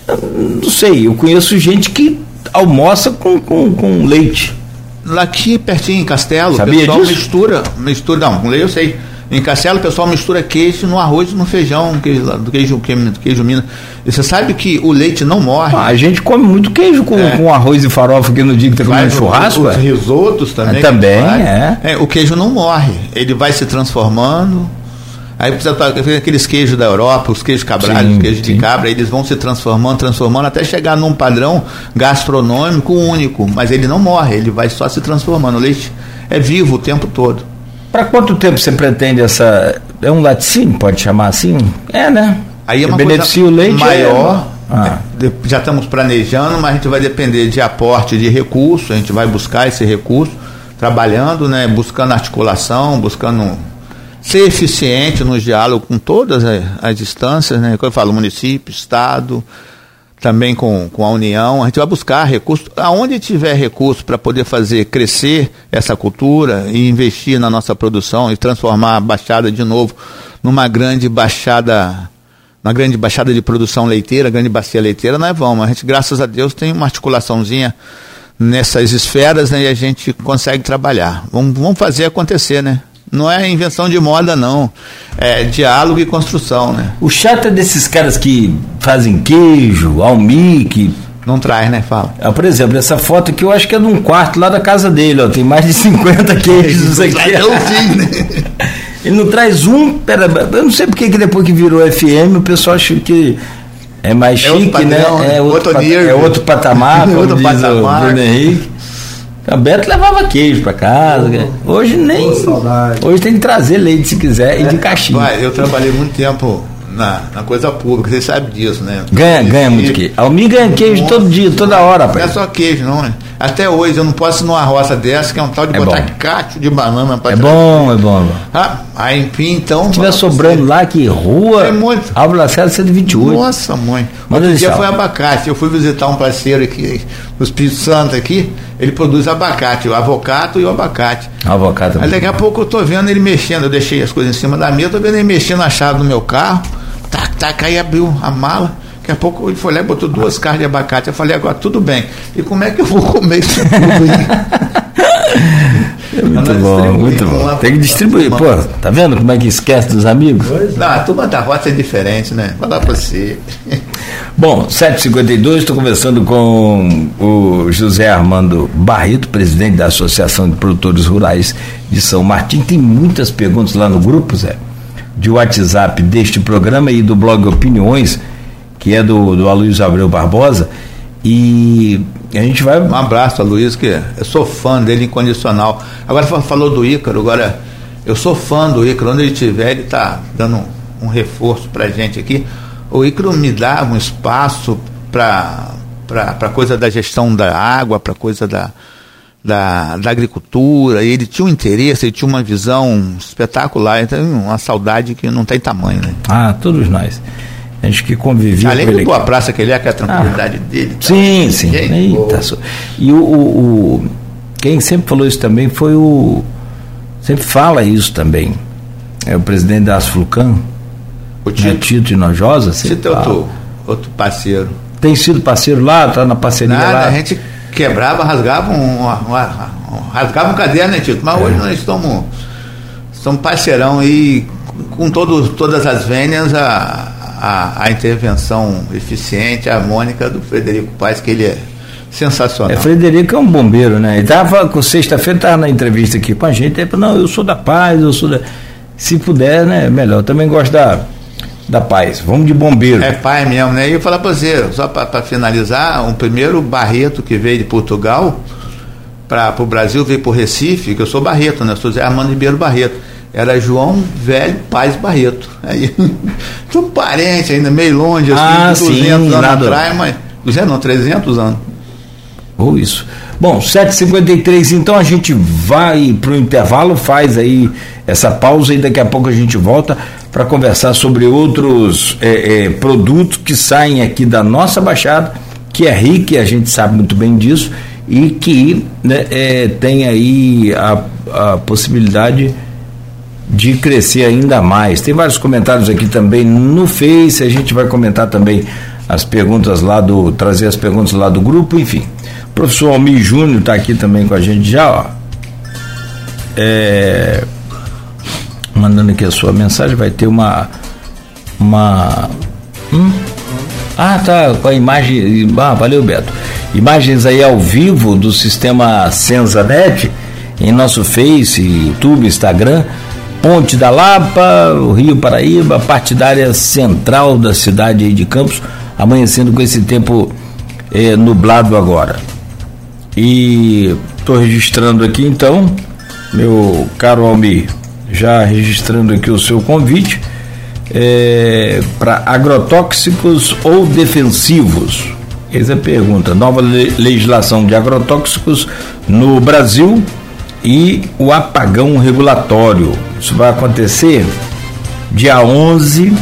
Eu Não sei, eu conheço gente que almoça com, com, com leite. Lá aqui pertinho em Castelo, Sabia pessoal disso? mistura, mistura, não, com leite eu sei. Em Castelo o pessoal mistura queijo no arroz e no feijão, queijo, do queijo, do queijo Minas. E você sabe que o leite não morre. Ah, a gente come muito queijo com, É. com arroz e farofa aqui no dia que tá comendo churrasco. Os é. risotos também. É, que também, faz. é. O queijo não morre. Ele vai se transformando. Aí precisa aqueles queijos da Europa, os queijos cabralhos, os queijos sim. de cabra, eles vão se transformando, transformando, até chegar num padrão gastronômico único. Mas ele não morre, ele vai só se transformando. O leite é vivo o tempo todo. Para quanto tempo você pretende essa. É um laticínio, pode chamar assim? É, né? Aí é uma beneficia coisa o leite. maior. é- Ah. de- Já estamos planejando, mas a gente vai depender de aporte de recursos, a gente vai buscar esse recurso, trabalhando, né, buscando articulação, buscando ser eficiente no diálogo com todas as, as instâncias, né? Quando eu falo município, estado, também com, com a União, a gente vai buscar recursos, aonde tiver recurso para poder fazer crescer essa cultura e investir na nossa produção e transformar a Baixada de novo numa grande baixada, uma grande baixada de produção leiteira, grande bacia leiteira, nós vamos. A gente, graças a Deus, tem uma articulaçãozinha nessas esferas né, e a gente consegue trabalhar. Vamos, vamos fazer acontecer, né? Não é invenção de moda, não. É diálogo e construção, né? O chato é desses caras que fazem queijo, almique. Não traz, né? Fala. Ah, por exemplo, essa foto aqui eu acho que é de um quarto lá da casa dele, ó. Tem mais de 50 queijos aqui. né? Ele não traz um. Pera, eu não sei porque que depois que virou FM o pessoal acha que é mais É chique, padrão, né? É né? outro, Outro pat- é outro patamar, Outro patamar. Bruno Henrique. A Beto levava queijo pra casa. cara. Hoje nem. saudade. Hoje tem que trazer leite se quiser e de caixinha. Vai, eu trabalhei muito tempo na, na coisa pública, você sabe disso, né? Ganha, ganha muito queijo. Almir ganha queijo todo dia, toda hora, Não é só queijo, não, né? Até hoje eu não posso ir numa roça dessa, que é um tal de É botar bom. cacho de banana para É bom, é bom. é bom. Ah, aí enfim, então. Se tiver pra sobrando lá, que rua. É muito. Álvaro Lacerda 128. Nossa, mãe. Manda Outro dia foi abacate. Eu fui visitar um parceiro aqui no Espírito Santo aqui. Ele produz abacate, o avocato e o abacate. Avocado. Aí daqui a pouco eu tô vendo ele mexendo. Eu deixei as coisas em cima da mesa, tô vendo ele mexendo a chave do meu carro. Tac, tac, aí abriu a mala. Daqui a pouco ele foi lá e botou duas carnes de abacate. Eu falei, agora tudo bem. E como é que eu vou comer isso tudo aí? É muito bom, muito bom. lá Tem que distribuir. Pô, tá vendo como é que esquece dos amigos? Não, a turma da roça é diferente, né? Vai lá pra você. Bom, 7h52, estou conversando com o José Armando Barreto, presidente da Associação de Produtores Rurais de São Martim. Tem muitas perguntas lá no grupo, Zé, de WhatsApp deste programa e do blog Opiniões, que é do, do Aloysio Abreu Barbosa. E a gente vai. Um abraço a Luiz, que eu sou fã dele incondicional. Agora fa- falou do Ícaro, agora eu sou fã do Ícaro. Onde ele estiver, ele está dando um, um reforço pra gente aqui. O Ícaro me dá um espaço para para coisa da gestão da água, para coisa da, da, da agricultura. E ele tinha um interesse, ele tinha uma visão espetacular. Então, uma saudade que não tem tamanho, né? Ah, todos nós. A gente que convivia Além com ele. boa praça que ele é, que é a tranquilidade dele. tá? Sim, sim. Gente Eita, E o, o- o- quem sempre falou isso também foi o sempre fala isso também. É o presidente da Asflucan, O né, Tito, Tito Inojosa, Tito é outro, outro parceiro. Tem sido parceiro lá, tá na parceria Nada, lá. a gente quebrava, rasgava um, uma- uma- um- rasgava um caderno, né, Tito? Mas hoje nós estamos, estamos parceirão e com todo, todas as vênias a, a, a intervenção eficiente, harmônica do Frederico Paes, que ele é sensacional. É, Frederico é um bombeiro, né? Ele tava, com sexta-feira, estava na entrevista aqui com a gente, ele falou, não, eu sou da paz, eu sou da. Se puder, né, melhor. Eu também gosto da, da paz. Vamos de bombeiro. É pai mesmo, né? E eu falar para você, só para finalizar, um primeiro Barreto que veio de Portugal para o Brasil, veio para o Recife, que eu sou Barreto, né? Eu sou Zé Armando Ribeiro Barreto. Era João Velho Paz Barreto. Aí, sou parente ainda, meio longe, assim, Ah, de sim, 200 anos nada. atrás, mas 200 não, 300 anos. Ou isso. Bom, 7h53, então a gente vai para o intervalo, faz aí essa pausa e daqui a pouco a gente volta para conversar sobre outros eh, eh, produtos que saem aqui da nossa Baixada, que é rica, e a gente sabe muito bem disso, e que né, eh, tem aí a, a possibilidade de crescer ainda mais. Tem vários comentários aqui também no Face, a gente vai comentar também as perguntas lá do. trazer as perguntas lá do grupo, enfim. O professor Almir Júnior está aqui também com a gente já, ó. É, mandando aqui a sua mensagem, vai ter uma. Uma. Hum? Ah, tá, com a imagem. Ah, valeu, Beto. Imagens aí ao vivo do sistema SensaNet em nosso Face, YouTube, Instagram. Ponte da Lapa, o Rio Paraíba, partidária central da cidade de Campos, amanhecendo com esse tempo eh, nublado agora. E estou registrando aqui então, meu caro Almir, já registrando aqui o seu convite para agrotóxicos ou defensivos. Essa é a pergunta. Nova le- legislação de agrotóxicos no Brasil e o apagão regulatório. Isso vai acontecer dia 11,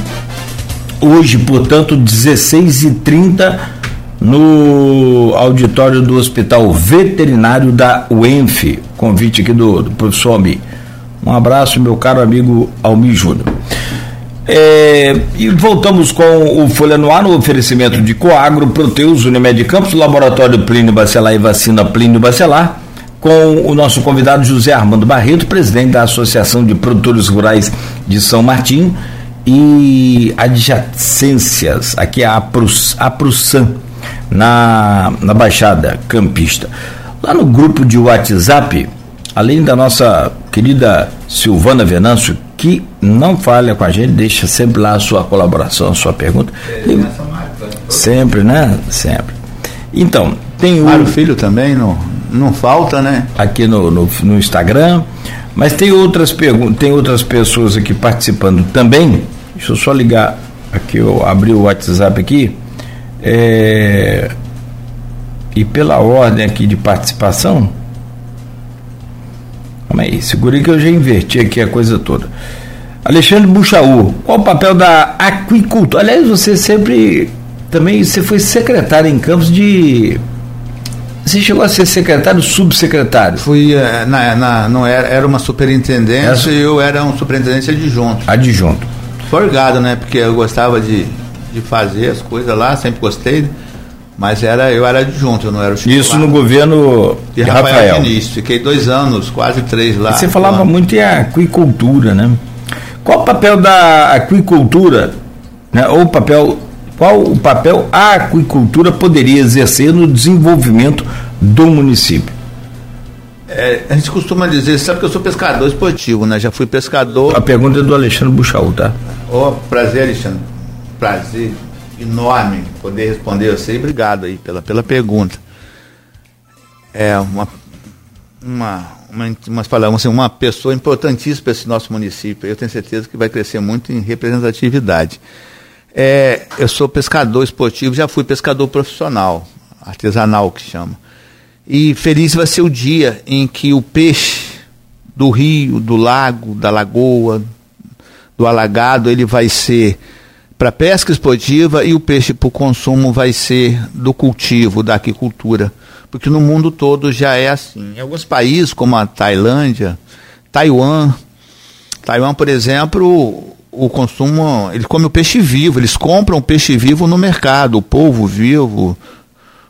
hoje, portanto, 16h30, no auditório do Hospital Veterinário da UENF. Convite aqui do, do professor Almir. Um abraço, meu caro amigo Almir Júnior. É, e voltamos com o Folha no Ar no oferecimento de Coagro, Proteus, Unimed Campos, Laboratório Plínio Bacelar e Vacina Plínio Bacelar, com o nosso convidado José Armando Barreto, presidente da Associação de Produtores Rurais de São Martim e adjacências, aqui é a Aprusan, na, na Baixada Campista. Lá no grupo de WhatsApp, além da nossa querida Silvana Venâncio, que não falha com a gente, deixa sempre lá a sua colaboração, a sua pergunta. E- sempre, né? Sempre. Então, tem o Mário Filho também, não, não falta, né? aqui no, no, no Instagram, mas tem outras perguntas, tem outras pessoas aqui participando também. Deixa eu só ligar aqui, eu abri o WhatsApp aqui. É, E pela ordem aqui de participação. Calma aí, segura aí que eu já inverti aqui a coisa toda. Alexandre Buchaú, qual o papel da aquicultura? Aliás, você sempre também você foi secretário em Campos de você chegou a ser secretário, subsecretário? Fui, eh, na, na, não era, era uma superintendência Essa? e eu era um superintendente adjunto. Adjunto. Forgado, né? Porque eu gostava de, de fazer as coisas lá, sempre gostei. Mas era, eu era adjunto, eu não era o titular. Isso no governo de, de Rafael, Rafael. Diniz. Fiquei dois anos, quase três lá. E você falava muito em aquicultura, né? Qual o papel da aquicultura, né? ou o papel qual o papel a aquicultura poderia exercer no desenvolvimento do município? É, a gente costuma dizer, sabe que eu sou pescador esportivo, né? Já fui pescador. A pergunta é do Alexandre Buchaú, tá? Oh, prazer, Alexandre. Prazer enorme poder responder você obrigado aí pela, pela pergunta. É uma, uma, uma, uma, falamos assim, uma pessoa importantíssima para esse nosso município. Eu tenho certeza que vai crescer muito em representatividade. É, eu sou pescador esportivo, já fui pescador profissional, artesanal que chama. E feliz vai ser o dia em que o peixe do rio, do lago, da lagoa, do alagado, ele vai ser para pesca esportiva e o peixe para o consumo vai ser do cultivo, da aquicultura. Porque no mundo todo já é assim. Em alguns países, como a Tailândia, Taiwan, Taiwan, por exemplo, o consumo, eles comem o peixe vivo, eles compram o peixe vivo no mercado, o polvo vivo,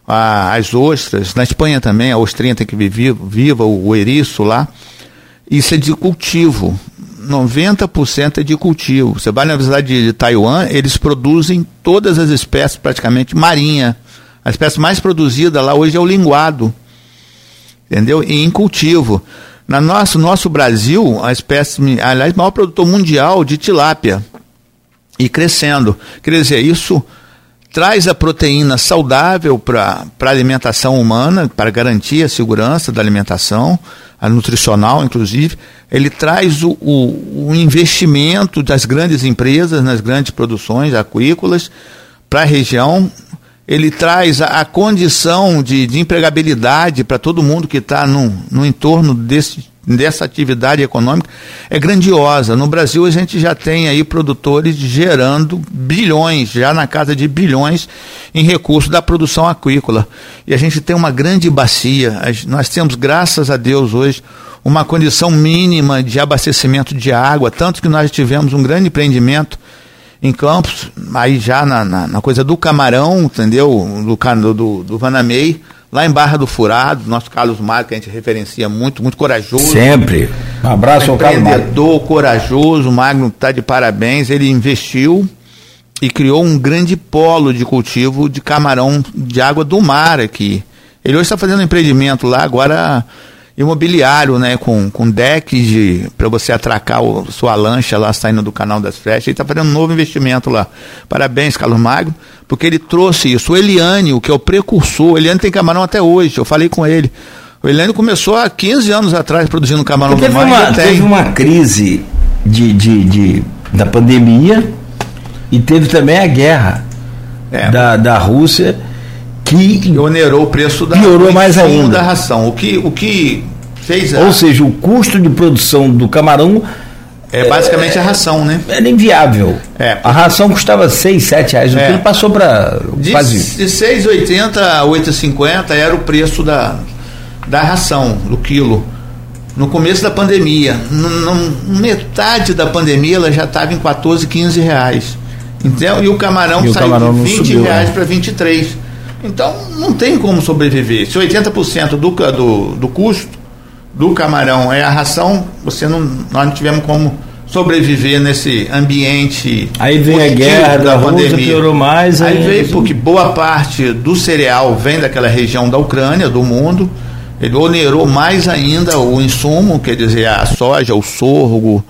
a, as ostras, na Espanha também, a ostrinha tem que viver viva, o, o eriço lá. Isso é de cultivo. 90% é de cultivo. Você vai na Universidade de, de Taiwan, eles produzem todas as espécies praticamente marinha. A espécie mais produzida lá hoje é o linguado. Entendeu? E em cultivo. Na nosso, nosso Brasil, a espécie, aliás, maior produtor mundial de tilápia e crescendo. Quer dizer, isso traz a proteína saudável para a alimentação humana, para garantir a segurança da alimentação, a nutricional, inclusive. Ele traz o, o, o investimento das grandes empresas nas grandes produções aquícolas para a região ele traz a, a condição de, de empregabilidade para todo mundo que está no, no entorno desse, dessa atividade econômica é grandiosa. No Brasil a gente já tem aí produtores gerando bilhões, já na casa de bilhões em recursos da produção aquícola. E a gente tem uma grande bacia. Nós temos, graças a Deus, hoje uma condição mínima de abastecimento de água, tanto que nós tivemos um grande empreendimento em Campos, aí já na, na, na coisa do Camarão, entendeu? Do, do, do Vanamei, lá em Barra do Furado, nosso Carlos Mário, que a gente referencia muito, muito corajoso. Sempre. Um abraço ao Carlos Empreendedor, corajoso, o Magno está de parabéns, ele investiu e criou um grande polo de cultivo de camarão de água do mar aqui. Ele hoje está fazendo um empreendimento lá, agora imobiliário, né, com, com decks de para você atracar o, sua lancha lá saindo do canal das Flechas. Ele está fazendo um novo investimento lá. Parabéns, Carlos Magno, porque ele trouxe isso. O Eliane, o que é o precursor, o Eliane tem camarão até hoje. Eu falei com ele. O Eliane começou há 15 anos atrás produzindo camarão teve do mar. Uma, teve uma crise de, de, de, da pandemia e teve também a guerra é. da, da Rússia que onerou o preço da piorou mais ainda da ração. O que, o que fez a... Ou seja, o custo de produção do camarão é basicamente é, a ração, né? Era inviável. É. A ração custava 6, 7 reais. O é. ele passou para quase. De 6,80 a 8,50 era o preço da, da ração, do quilo. No começo da pandemia. No, metade da pandemia ela já estava em 14, 15 reais. Então, e o camarão e saiu o camarão de 20 subiu, reais né? para 23. Então não tem como sobreviver. Se 80% do, do, do custo do camarão é a ração, você não, nós não tivemos como sobreviver nesse ambiente. Aí vem a guerra da, da pandemia. piorou mais. Aí, aí veio porque boa parte do cereal vem daquela região da Ucrânia, do mundo. Ele onerou mais ainda o insumo, quer dizer, a soja, o sorgo,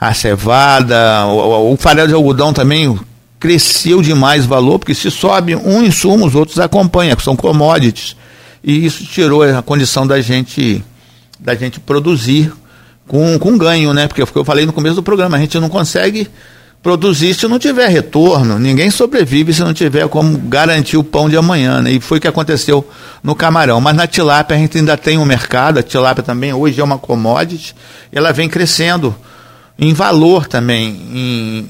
a cevada, o, o farelo de algodão também cresceu demais valor, porque se sobe um insumo, os outros acompanham, que são commodities. E isso tirou a condição da gente, da gente produzir com, com ganho, né? Porque eu falei no começo do programa, a gente não consegue produzir se não tiver retorno. Ninguém sobrevive se não tiver como garantir o pão de amanhã. Né? E foi o que aconteceu no camarão. Mas na tilápia a gente ainda tem um mercado. A tilápia também hoje é uma commodity. ela vem crescendo em valor também, em,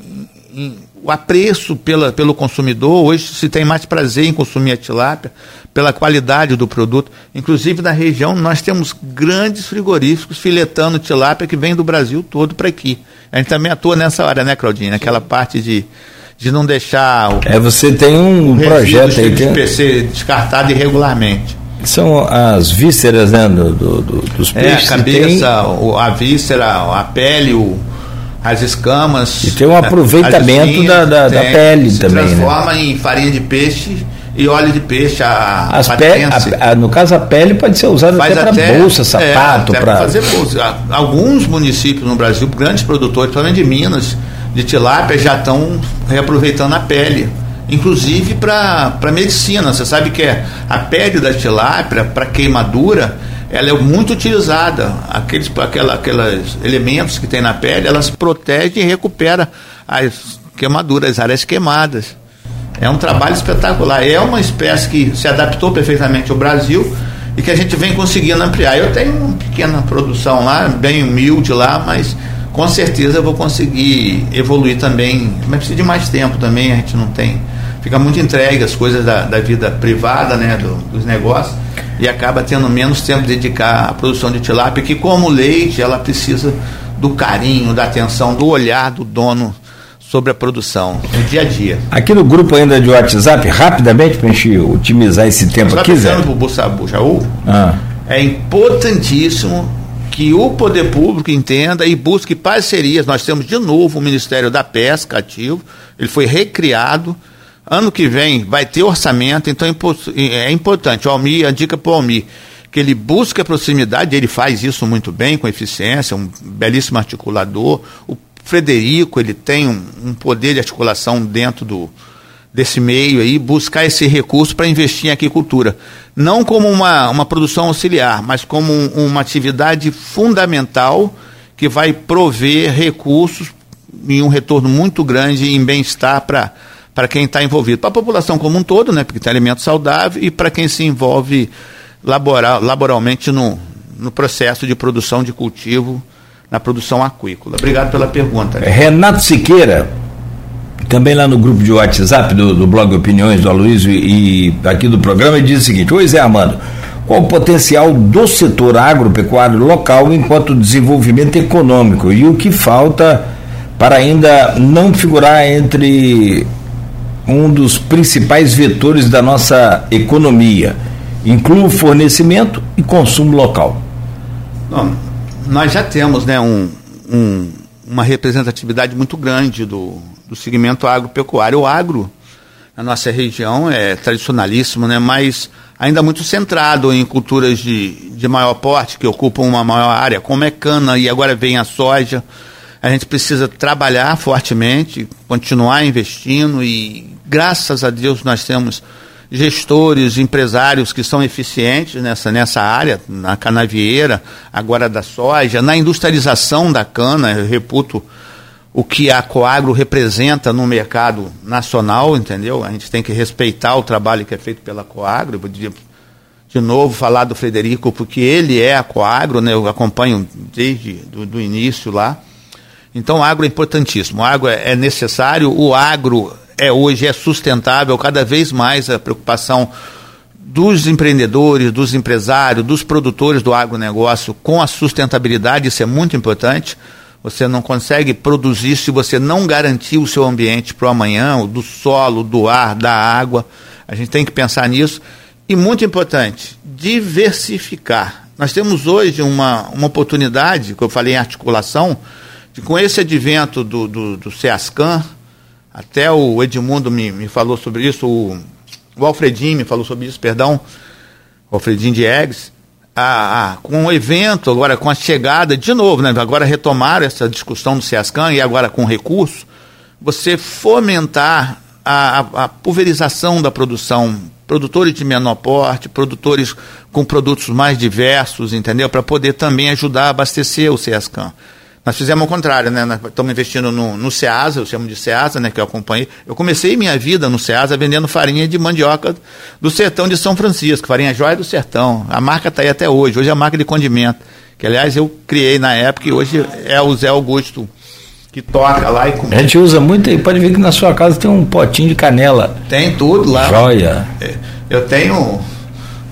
em, o apreço pela, pelo consumidor. Hoje se tem mais prazer em consumir a tilápia pela qualidade do produto. Inclusive na região nós temos grandes frigoríficos filetando tilápia que vem do Brasil todo para aqui. A gente também atua nessa área, né, Claudinha? Naquela parte de, de não deixar o, É, você tem um projeto aí que de PC descartado irregularmente. São as vísceras, né, do, do, do dos peixes. É, a cabeça, tem... a víscera, a pele, o, as escamas. E tem um aproveitamento espinhas, da, da, da, pele se também. Se né? transforma né? em farinha de peixe e óleo de peixe. A, As pe a, a, no caso, a pele pode ser usada até para bolsa, sapato. É, para fazer bolsa. Alguns municípios no Brasil, grandes produtores, principalmente de Minas, de tilápia, já estão reaproveitando a pele inclusive para medicina. Você sabe que é a pele da tilápia, para queimadura, ela é muito utilizada. Aqueles, aquela, aqueles elementos que tem na pele, elas protegem e recupera as queimaduras, as áreas queimadas. É um trabalho espetacular. É uma espécie que se adaptou perfeitamente ao Brasil e que a gente vem conseguindo ampliar. Eu tenho uma pequena produção lá, bem humilde lá, mas com certeza eu vou conseguir evoluir também. Mas precisa de mais tempo também, a gente não tem fica muito entregue às coisas da, da vida privada, né, do, dos negócios, e acaba tendo menos tempo de dedicar à produção de tilápia, que como leite, ela precisa do carinho, da atenção, do olhar do dono sobre a produção, no dia a dia. Aqui no grupo ainda de WhatsApp, rapidamente, para a gente otimizar esse tempo Só aqui, Zé. Ah. É importantíssimo que o poder público entenda e busque parcerias. Nós temos de novo o Ministério da Pesca ativo, ele foi recriado Ano que vem vai ter orçamento, então é, é importante. O Almi, a dica para o Almi, que ele busca proximidade, ele faz isso muito bem, com eficiência, um belíssimo articulador. O Frederico, ele tem um, um poder de articulação dentro do, desse meio aí, buscar esse recurso para investir em agricultura. Não como uma, uma produção auxiliar, mas como um, uma atividade fundamental que vai prover recursos e um retorno muito grande em bem-estar para para quem está envolvido, para a população como um todo, né, porque tem alimento saudável, e para quem se envolve laboral, laboralmente no, no processo de produção de cultivo, na produção aquícola. Obrigado pela pergunta. Renato Siqueira, também lá no grupo de WhatsApp do, do blog Opiniões do Aloysio e aqui do programa, ele diz o seguinte: Oi Zé Armando, qual o potencial do setor agropecuário local enquanto desenvolvimento econômico e o que falta para ainda não figurar entre um dos principais vetores da nossa economia. Inclui o fornecimento e consumo local. Não, nós já temos né, um, um, uma representatividade muito grande do, do segmento agropecuário. O agro, na nossa região, é tradicionalíssimo, né, mas ainda muito centrado em culturas de, de maior porte, que ocupam uma maior área, como é cana e agora vem a soja. A gente precisa trabalhar fortemente, continuar investindo e, graças a Deus, nós temos gestores, empresários que são eficientes nessa, nessa área, na canavieira, agora da soja, na industrialização da cana, eu reputo o que a Coagro representa no mercado nacional, entendeu? A gente tem que respeitar o trabalho que é feito pela Coagro. De, de novo falar do Frederico, porque ele é a Coagro, né? eu acompanho desde do, do início lá. Então, agro é importantíssimo. O agro é, é necessário, o agro é hoje é sustentável, cada vez mais a preocupação dos empreendedores, dos empresários, dos produtores do agronegócio com a sustentabilidade, isso é muito importante. Você não consegue produzir se você não garantir o seu ambiente para o amanhã, do solo, do ar, da água. A gente tem que pensar nisso. E muito importante, diversificar. Nós temos hoje uma, uma oportunidade, que eu falei em articulação, com esse advento do, do, do até o Edmundo me, me falou sobre isso, o, o Alfredinho me falou sobre isso, perdão, o Alfredinho de Eggs, a, a, com o evento, agora com a chegada, de novo, né, agora retomaram essa discussão do SEASCAN e agora com recurso, você fomentar a, a, a pulverização da produção, produtores de menor porte, produtores com produtos mais diversos, entendeu? Para poder também ajudar a abastecer o SEASCAN. Nós fizemos o contrário, né? Nós estamos investindo no, no Ceasa, eu chamo de Ceasa, né? Que eu acompanhei. Eu comecei minha vida no Ceasa vendendo farinha de mandioca do sertão de São Francisco, farinha jóia do sertão. A marca está aí até hoje. Hoje é a marca de condimento. Que aliás eu criei na época e hoje é o Zé Augusto que toca lá e come. A gente usa muito e pode ver que na sua casa tem um potinho de canela. Tem tudo lá. Joia. É, eu tenho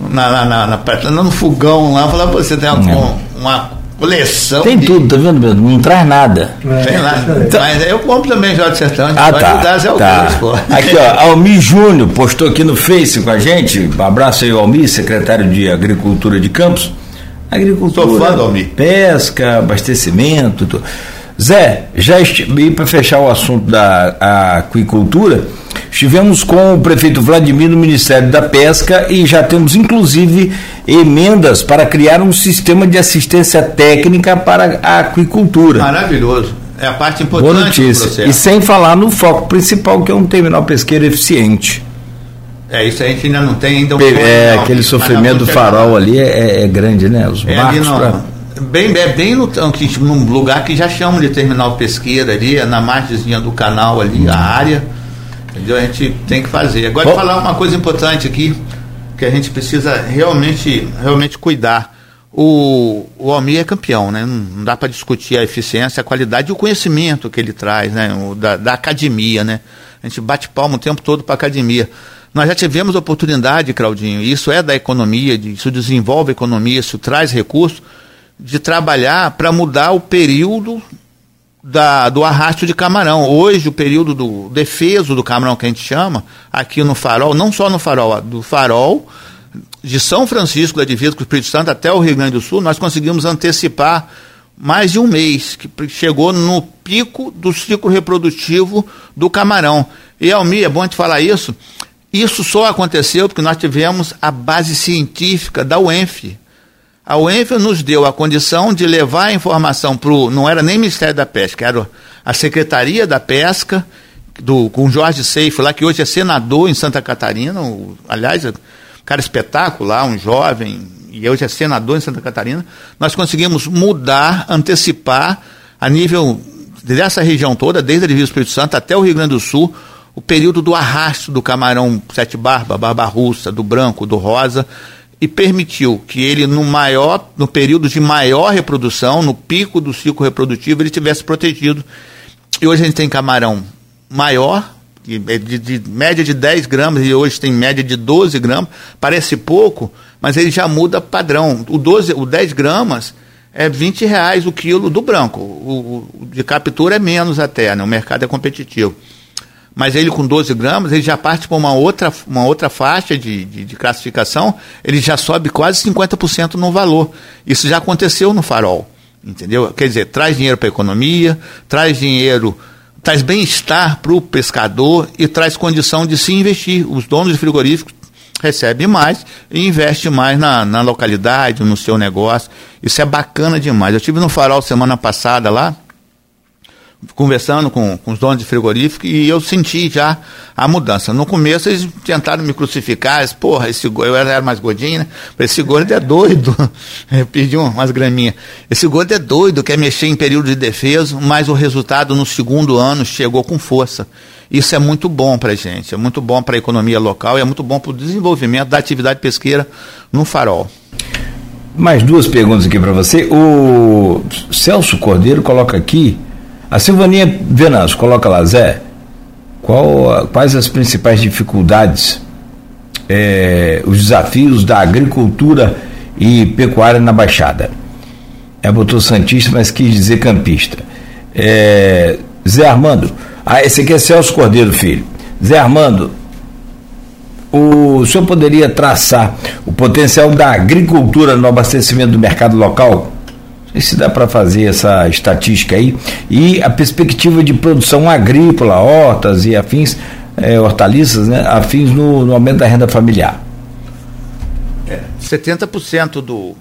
na, na, na, na no fogão lá, falar pra você, tem uma, uma coleção. Tem de... tudo, tá vendo, Pedro? Não traz nada. É, tem lá. Então, mas eu compro também Jorge Sertão. Ah, tá. tá. aqui, ó, Almi Júnior postou aqui no Face com a gente. Um abraço aí, Almi, secretário de Agricultura de Campos. Agricultura. Sou fã do Almi. Pesca, abastecimento. Tudo. Zé, já estive para fechar o assunto da aquicultura, estivemos com o prefeito Vladimir no Ministério da Pesca e já temos inclusive emendas para criar um sistema de assistência técnica para a aquicultura. Maravilhoso. É a parte importante Boa notícia. E sem falar no foco principal, que é um terminal pesqueiro eficiente. É, isso a gente ainda não tem ainda um É, aquele sofrimento do farol ali é, é, grande, né? Os é, barcos. Bem, é bem no, num lugar que já chamam de terminal pesqueira ali, é na margemzinha do canal ali, a área. Entendeu? A gente tem que fazer. Agora, Bom, falar uma coisa importante aqui, que a gente precisa realmente, realmente cuidar. O, o Almir é campeão, né? Não dá para discutir a eficiência, a qualidade e o conhecimento que ele traz, né? O, da, da academia, né? A gente bate palma o tempo todo para a academia. Nós já tivemos oportunidade, Claudinho, isso é da economia, isso desenvolve a economia, isso traz recursos de trabalhar para mudar o período da, do arrasto de camarão. Hoje, o período do defeso do camarão, que a gente chama, aqui no farol, não só no farol, do farol de São Francisco, da divisa com o Espírito Santo, até o Rio Grande do Sul, nós conseguimos antecipar mais de um mês, que chegou no pico do ciclo reprodutivo do camarão. E, Almir, é bom te falar isso, isso só aconteceu porque nós tivemos a base científica da UENF, a UENF nos deu a condição de levar a informação para o. Não era nem Ministério da Pesca, era a Secretaria da Pesca, do, com Jorge Seif lá, que hoje é senador em Santa Catarina. O, aliás, cara espetacular, um jovem, e hoje é senador em Santa Catarina. Nós conseguimos mudar, antecipar, a nível dessa região toda, desde a Divisa Espírito Santo até o Rio Grande do Sul, o período do arrasto do camarão sete barba, barba russa, do branco, do rosa e permitiu que ele no maior, no período de maior reprodução, no pico do ciclo reprodutivo, ele tivesse protegido. E hoje a gente tem camarão maior, é de, de, média de 10 gramas, e hoje tem média de 12 gramas, parece pouco, mas ele já muda padrão. O, 12, o 10 gramas é 20 reais o quilo do branco. O, o de captura é menos até, né? o mercado é competitivo mas ele com 12 gramas, ele já parte para uma outra, uma outra faixa de, de, de, classificação, ele já sobe quase 50% no valor. Isso já aconteceu no farol, entendeu? Quer dizer, traz dinheiro para a economia, traz dinheiro, traz bem-estar para o pescador e traz condição de se investir. Os donos de frigoríficos recebem mais e investem mais na, na localidade, no seu negócio. Isso é bacana demais. Eu tive no farol semana passada lá, conversando com, com os donos de frigorífico e eu senti já a mudança. No começo eles tentaram me crucificar, eles, porra, esse eu era mais gordinho, né? Esse gordo é doido. Eu pedi umas graminhas. Esse gordo é doido, quer mexer em período de defesa, mas o resultado no segundo ano chegou com força. Isso é muito bom para a gente, é muito bom para a economia local e é muito bom para o desenvolvimento da atividade pesqueira no farol. Mais duas perguntas aqui para você. O Celso Cordeiro coloca aqui a Silvaninha Venâncio, coloca lá, Zé, qual, quais as principais dificuldades, é, os desafios da agricultura e pecuária na Baixada? É botou Santista, mas quis dizer campista. É, Zé Armando, ah, esse aqui é Celso Cordeiro, filho. Zé Armando, o senhor poderia traçar o potencial da agricultura no abastecimento do mercado local? Se dá para fazer essa estatística aí. E a perspectiva de produção agrícola, hortas e afins, é, hortaliças, né, afins no, no aumento da renda familiar. É, 70% do,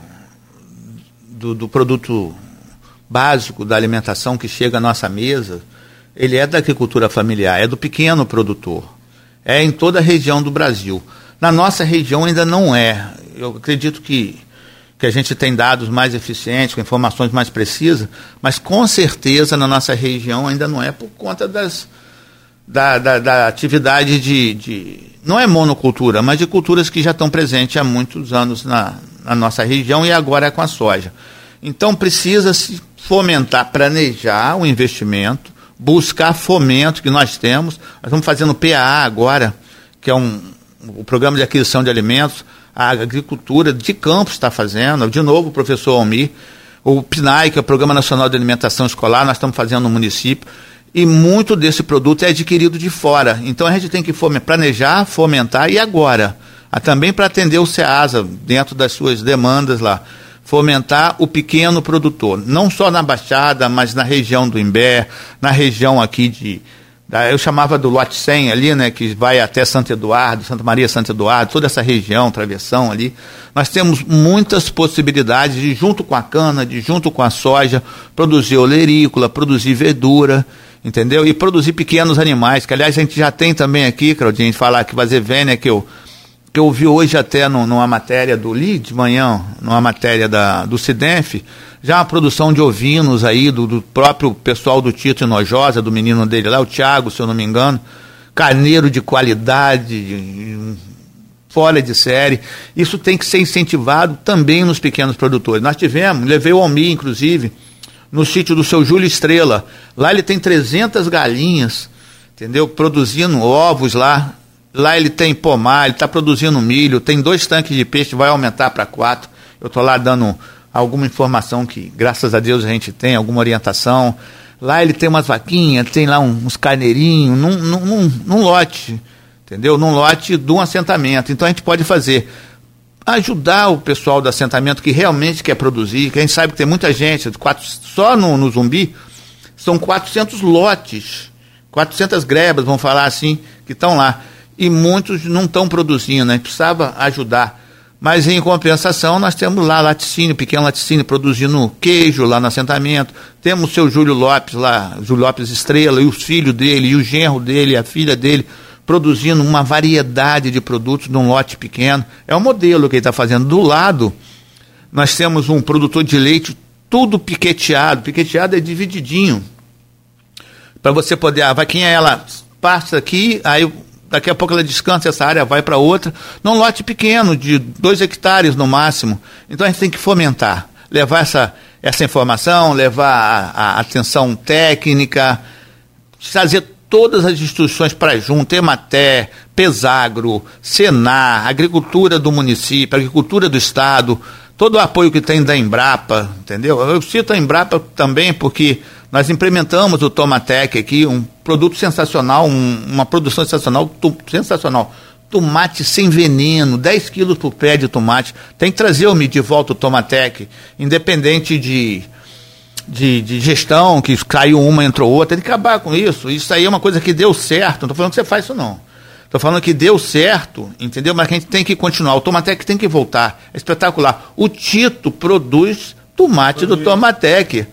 do, do produto básico da alimentação que chega à nossa mesa, ele é da agricultura familiar, é do pequeno produtor. É em toda a região do Brasil. Na nossa região ainda não é. Eu acredito que que a gente tem dados mais eficientes, com informações mais precisas, mas com certeza na nossa região ainda não é por conta das, da, da, da atividade de, de, não é monocultura, mas de culturas que já estão presentes há muitos anos na, na nossa região e agora é com a soja. Então precisa se fomentar, planejar o investimento, buscar fomento que nós temos. Nós estamos fazendo PAA agora, que é um, o Programa de Aquisição de Alimentos, a agricultura de campo está fazendo, de novo o professor Almir, o PNAE, que é o Programa Nacional de Alimentação Escolar, nós estamos fazendo no município, e muito desse produto é adquirido de fora. Então a gente tem que planejar, fomentar e agora, também para atender o SEASA dentro das suas demandas lá, fomentar o pequeno produtor, não só na Baixada, mas na região do Imbé, na região aqui de, eu chamava do lote 100 ali, né, que vai até Santo Eduardo, Santa Maria, Santo Eduardo, toda essa região, travessão ali. Nós temos muitas possibilidades de, junto com a cana, de junto com a soja, produzir olerícola, produzir verdura, entendeu? E produzir pequenos animais, que aliás a gente já tem também aqui, Claudinho, falar que Vazevênia, que eu, que eu vi hoje até no, numa matéria do Li, de manhã, numa matéria da, do Cidenf, já a produção de ovinos aí, do, do próprio pessoal do Tito Inojosa, do menino dele lá, o Thiago, se eu não me engano, carneiro de qualidade, fora de série. Isso tem que ser incentivado também nos pequenos produtores. Nós tivemos, levei o Almi, inclusive, no sítio do seu Júlio Estrela. Lá ele tem 300 galinhas, entendeu? Produzindo ovos lá. Lá ele tem pomar, ele está produzindo milho, tem dois tanques de peixe, vai aumentar para quatro. Eu estou lá dando alguma informação que, graças a Deus, a gente tem, alguma orientação. Lá ele tem umas vaquinhas, tem lá uns carneirinhos, num, num, num lote, entendeu? Num lote de um assentamento. Então a gente pode fazer ajudar o pessoal do assentamento que realmente quer produzir, que a gente sabe que tem muita gente, quatro, só no, no Zumbi, são 400 lotes, 400 grebas, vamos falar assim, que estão lá. E muitos não estão produzindo, gente precisava ajudar. Mas em compensação, nós temos lá laticínio, pequeno laticínio, produzindo queijo lá no assentamento. Temos o seu Júlio Lopes lá, Júlio Lopes Estrela, e os filhos dele, e o genro dele, a filha dele, produzindo uma variedade de produtos num lote pequeno. É o modelo que ele está fazendo. Do lado, nós temos um produtor de leite tudo piqueteado. Piqueteado é divididinho. Para você poder, a vaquinha ela passa aqui, aí daqui a pouco ela descansa, essa área vai para outra, num lote pequeno, de dois hectares no máximo. Então a gente tem que fomentar, levar essa, essa informação, levar a, a atenção técnica, trazer todas as instituições para junto, Ematé, Pesagro, Senar, Agricultura do município, Agricultura do Estado, todo o apoio que tem da Embrapa, entendeu? Eu cito a Embrapa também porque nós implementamos o Tomatec aqui, um produto sensacional, um, uma produção sensacional, tu, sensacional. Tomate sem veneno, 10 quilos por pé de tomate. Tem que trazer o de volta o Tomatec, independente de, de, de, gestão, que caiu uma, entrou outra. Tem que acabar com isso. Isso aí é uma coisa que deu certo. Não estou falando que você faz isso, não. Estou falando que deu certo, entendeu? Mas que a gente tem que continuar. O Tomatec tem que voltar. É espetacular. O Tito produz tomate do Tomatec.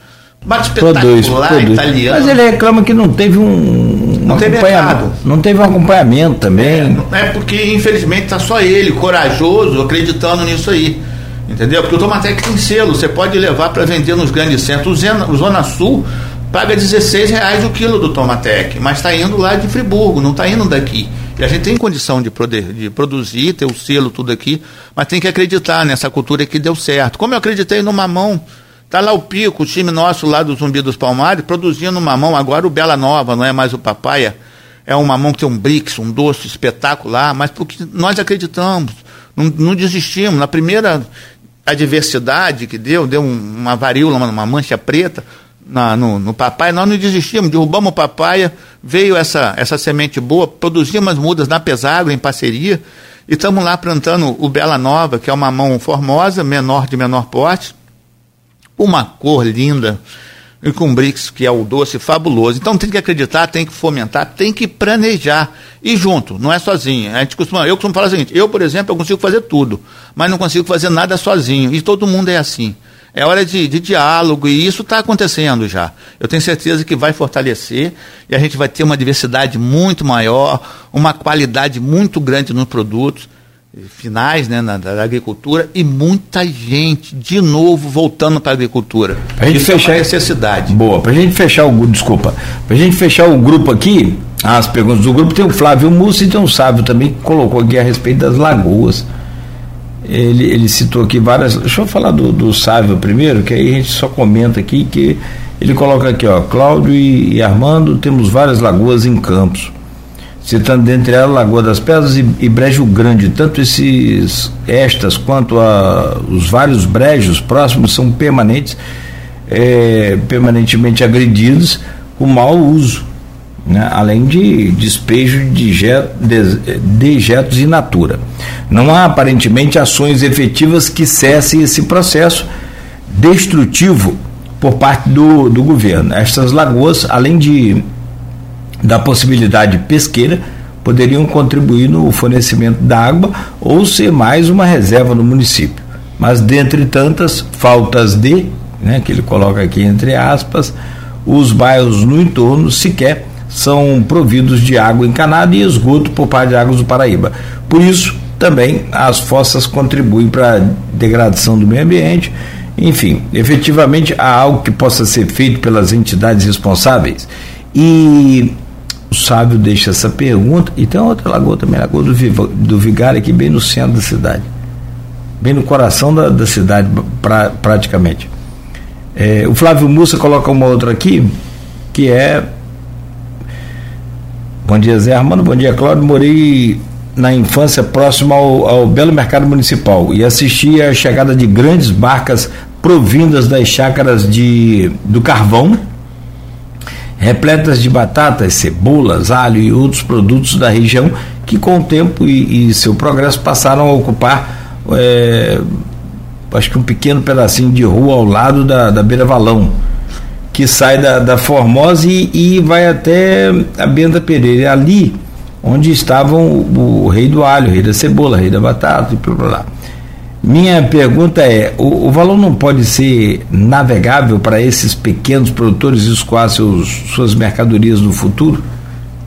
Bate produz, produz. italiano. Mas ele reclama que não teve um, não teve acompanhamento. Não teve um acompanhamento também. É, é porque, infelizmente, está só ele, corajoso, acreditando nisso aí. Entendeu? Porque o Tomatec tem selo, você pode levar para vender nos grandes centros. O Zona Sul paga 16 reais o quilo do Tomatec, mas está indo lá de Friburgo, não está indo daqui. E a gente tem condição de, poder, de produzir, ter o selo, tudo aqui, mas tem que acreditar nessa cultura que deu certo. Como eu acreditei no mamão Tá lá o Pico, o time nosso lá do Zumbi dos Palmares, produzindo mamão. Agora o Bela Nova, não é mais o Papaya. É um mamão que tem um brix, um doce espetacular, mas porque nós acreditamos, não, não desistimos. Na primeira adversidade que deu, deu uma varíola, uma, mancha preta na, no, no papai, nós não desistimos, derrubamos o papaya, veio essa, essa semente boa, produzimos as mudas na Pesagro, em parceria, e estamos lá plantando o Bela Nova, que é uma mão formosa, menor de menor porte, uma cor linda, e com brix, que é o doce fabuloso. Então tem que acreditar, tem que fomentar, tem que planejar. E junto, não é sozinho. A gente costuma, eu costumo falar o seguinte, eu, por exemplo, eu consigo fazer tudo, mas não consigo fazer nada sozinho. E todo mundo é assim. É hora de, de diálogo e isso está acontecendo já. Eu tenho certeza que vai fortalecer e a gente vai ter uma diversidade muito maior, uma qualidade muito grande nos produtos finais né, na, da agricultura e muita gente de novo voltando para a agricultura. Para a gente Isso fechar é necessidade. Boa, para a gente fechar o desculpa, para a gente fechar o grupo aqui, as perguntas do grupo tem o Flávio Mussi e tem o Sávio também que colocou aqui a respeito das lagoas. Ele, ele citou aqui várias. Deixa eu falar do, do Sávio primeiro, que aí a gente só comenta aqui que ele coloca aqui, ó, Cláudio e, e Armando, temos várias lagoas em Campos citando dentre elas Lagoa das Pedras e, e, Brejo Grande. Tanto esses estas quanto a, os vários brejos próximos são permanentes, é, permanentemente agredidos com mau uso, né? além de despejo de dejetos in natura. Não há aparentemente ações efetivas que cessem esse processo destrutivo por parte do, do governo. Estas lagoas, além de da possibilidade pesqueira poderiam contribuir no fornecimento da água ou ser mais uma reserva no município. Mas dentre tantas faltas de, né, que ele coloca aqui entre aspas, os bairros no entorno sequer são providos de água encanada e esgoto por parte de Águas do Paraíba. Por isso, também as fossas contribuem para a degradação do meio ambiente. Enfim, efetivamente há algo que possa ser feito pelas entidades responsáveis. E o sábio deixa essa pergunta. E tem outra lagoa também, a Lagoa do, do Vigário, aqui bem no centro da cidade. Bem no coração da, da cidade, pra, praticamente. É, o Flávio Mussa coloca uma outra aqui, que é. Bom dia, Zé Armando. Bom dia, Cláudio. Morei na infância próximo ao, ao Belo Mercado Municipal e assisti a chegada de grandes barcas provindas das chácaras de, do Carvão repletas de batatas, cebolas, alho e outros produtos da região que com o tempo e, e seu progresso passaram a ocupar é, acho que um pequeno pedacinho de rua ao lado da, da Beira Valão que sai da, da Formosa e, e vai até a Benta Pereira ali onde estavam o, o, rei do alho, o rei da cebola, o rei da batata e blá lá. Minha pergunta é: o, o valor não pode ser navegável para esses pequenos produtores escoar seus, suas mercadorias no futuro?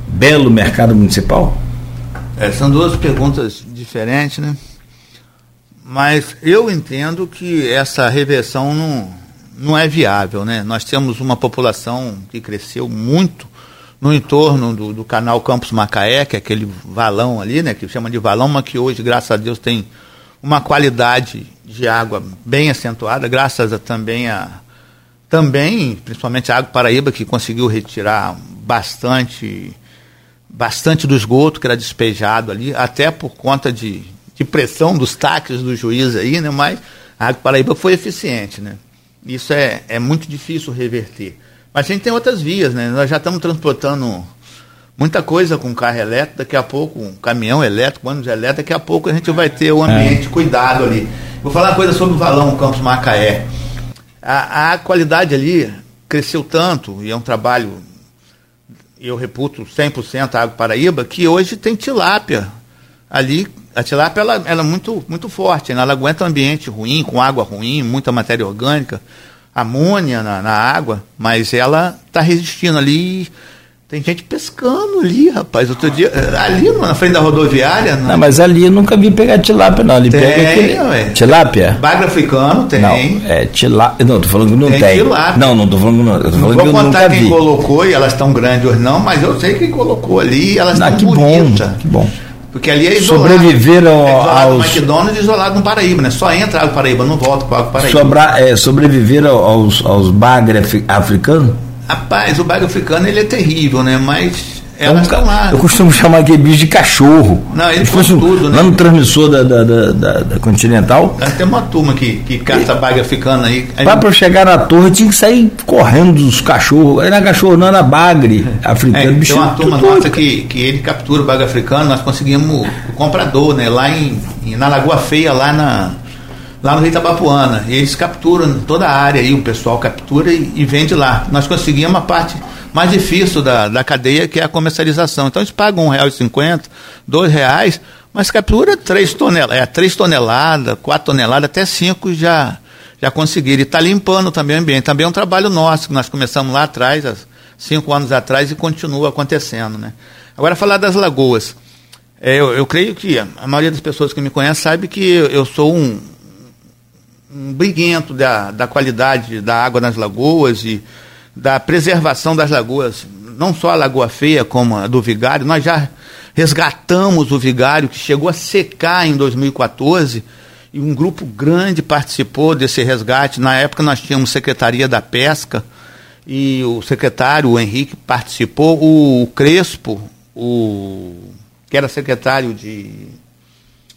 Belo mercado municipal? É, são duas perguntas diferentes, né? Mas eu entendo que essa reversão não, não é viável, né? Nós temos uma população que cresceu muito no entorno do, do canal Campos Macaé, que é aquele valão ali, né? Que chama de valão, mas que hoje, graças a Deus, tem uma qualidade de água bem acentuada, graças a, também a também, principalmente a Água Paraíba, que conseguiu retirar bastante bastante do esgoto que era despejado ali, até por conta de, de pressão dos taques do juiz aí, né? Mas a Água Paraíba foi eficiente, né? Isso é, é muito difícil reverter. Mas a gente tem outras vias, né? Nós já estamos transportando muita coisa com carro elétrico, daqui a pouco um caminhão elétrico, ônibus elétrico, daqui a pouco a gente vai ter o ambiente é. cuidado ali. Vou falar uma coisa sobre o valão Campos Macaé. A, a qualidade ali cresceu tanto, e é um trabalho, eu reputo 100% a Água Paraíba, que hoje tem tilápia ali. A tilápia ela, ela é muito, muito forte, né? ela aguenta um ambiente ruim, com água ruim, muita matéria orgânica, amônia na, na água, mas ela está resistindo ali tem gente pescando ali, rapaz. Outro dia, ali na frente da rodoviária. Não, não mas ali eu nunca vi pegar tilápia, não. Ele tem, pega aquele... ué. Tilápia? Bagre africano tem. Não, é tilápia. Não, tô falando que não tem. tem. Tilápia. Não, não tô falando, não. Tô falando não vou contar quem vi. colocou e elas estão grandes hoje, não, mas eu sei quem colocou ali e elas estão que bonitas. Bom, que bom. Porque ali é isolado. Sobreviveram é isolado aos. McDonald's isolado no Paraíba, né? Só entra água Paraíba, não volta para água Paraíba. Sobra, é, sobreviveram aos, aos bagre africanos? Rapaz, o bairro africano ele é terrível, né? Mas é um, lá. Eu costumo chamar aquele bicho de cachorro. Não, ele faz tudo, né? Lá no transmissor da, da, da, da, Continental. Tem uma turma que, que caça e... baga africana aí. Para gente... chegar na torre tinha que sair correndo dos cachorros. Era cachorro, não era bagre africano. É, bicho, tem uma turma nossa que, que ele captura o baga africano, nós conseguimos o comprador, né? Lá em, na Lagoa Feia, lá na lá no Rio Itabapuana. E eles capturam toda a área aí, o pessoal captura e, e vende lá. Nós conseguimos a parte mais difícil da, da cadeia, que é a comercialização. Então eles pagam R$ 1,50, R$ reais, mas captura 3 toneladas, é, 3 toneladas, 4 toneladas, até 5 já, já conseguiram. E está limpando também o ambiente. Também é um trabalho nosso, que nós começamos lá atrás, há cinco anos atrás, e continua acontecendo. Né? Agora falar das lagoas. É, eu, eu, creio que a maioria das pessoas que me conhecem sabe que eu sou um, um briguento da, da qualidade da água nas lagoas e da preservação das lagoas. Não só a Lagoa Feia, como a do Vigário. Nós já resgatamos o Vigário, que chegou a secar em 2014 e um grupo grande participou desse resgate. Na época nós tínhamos Secretaria da Pesca e o secretário, o Henrique, participou, o Crespo, o, que era secretário de,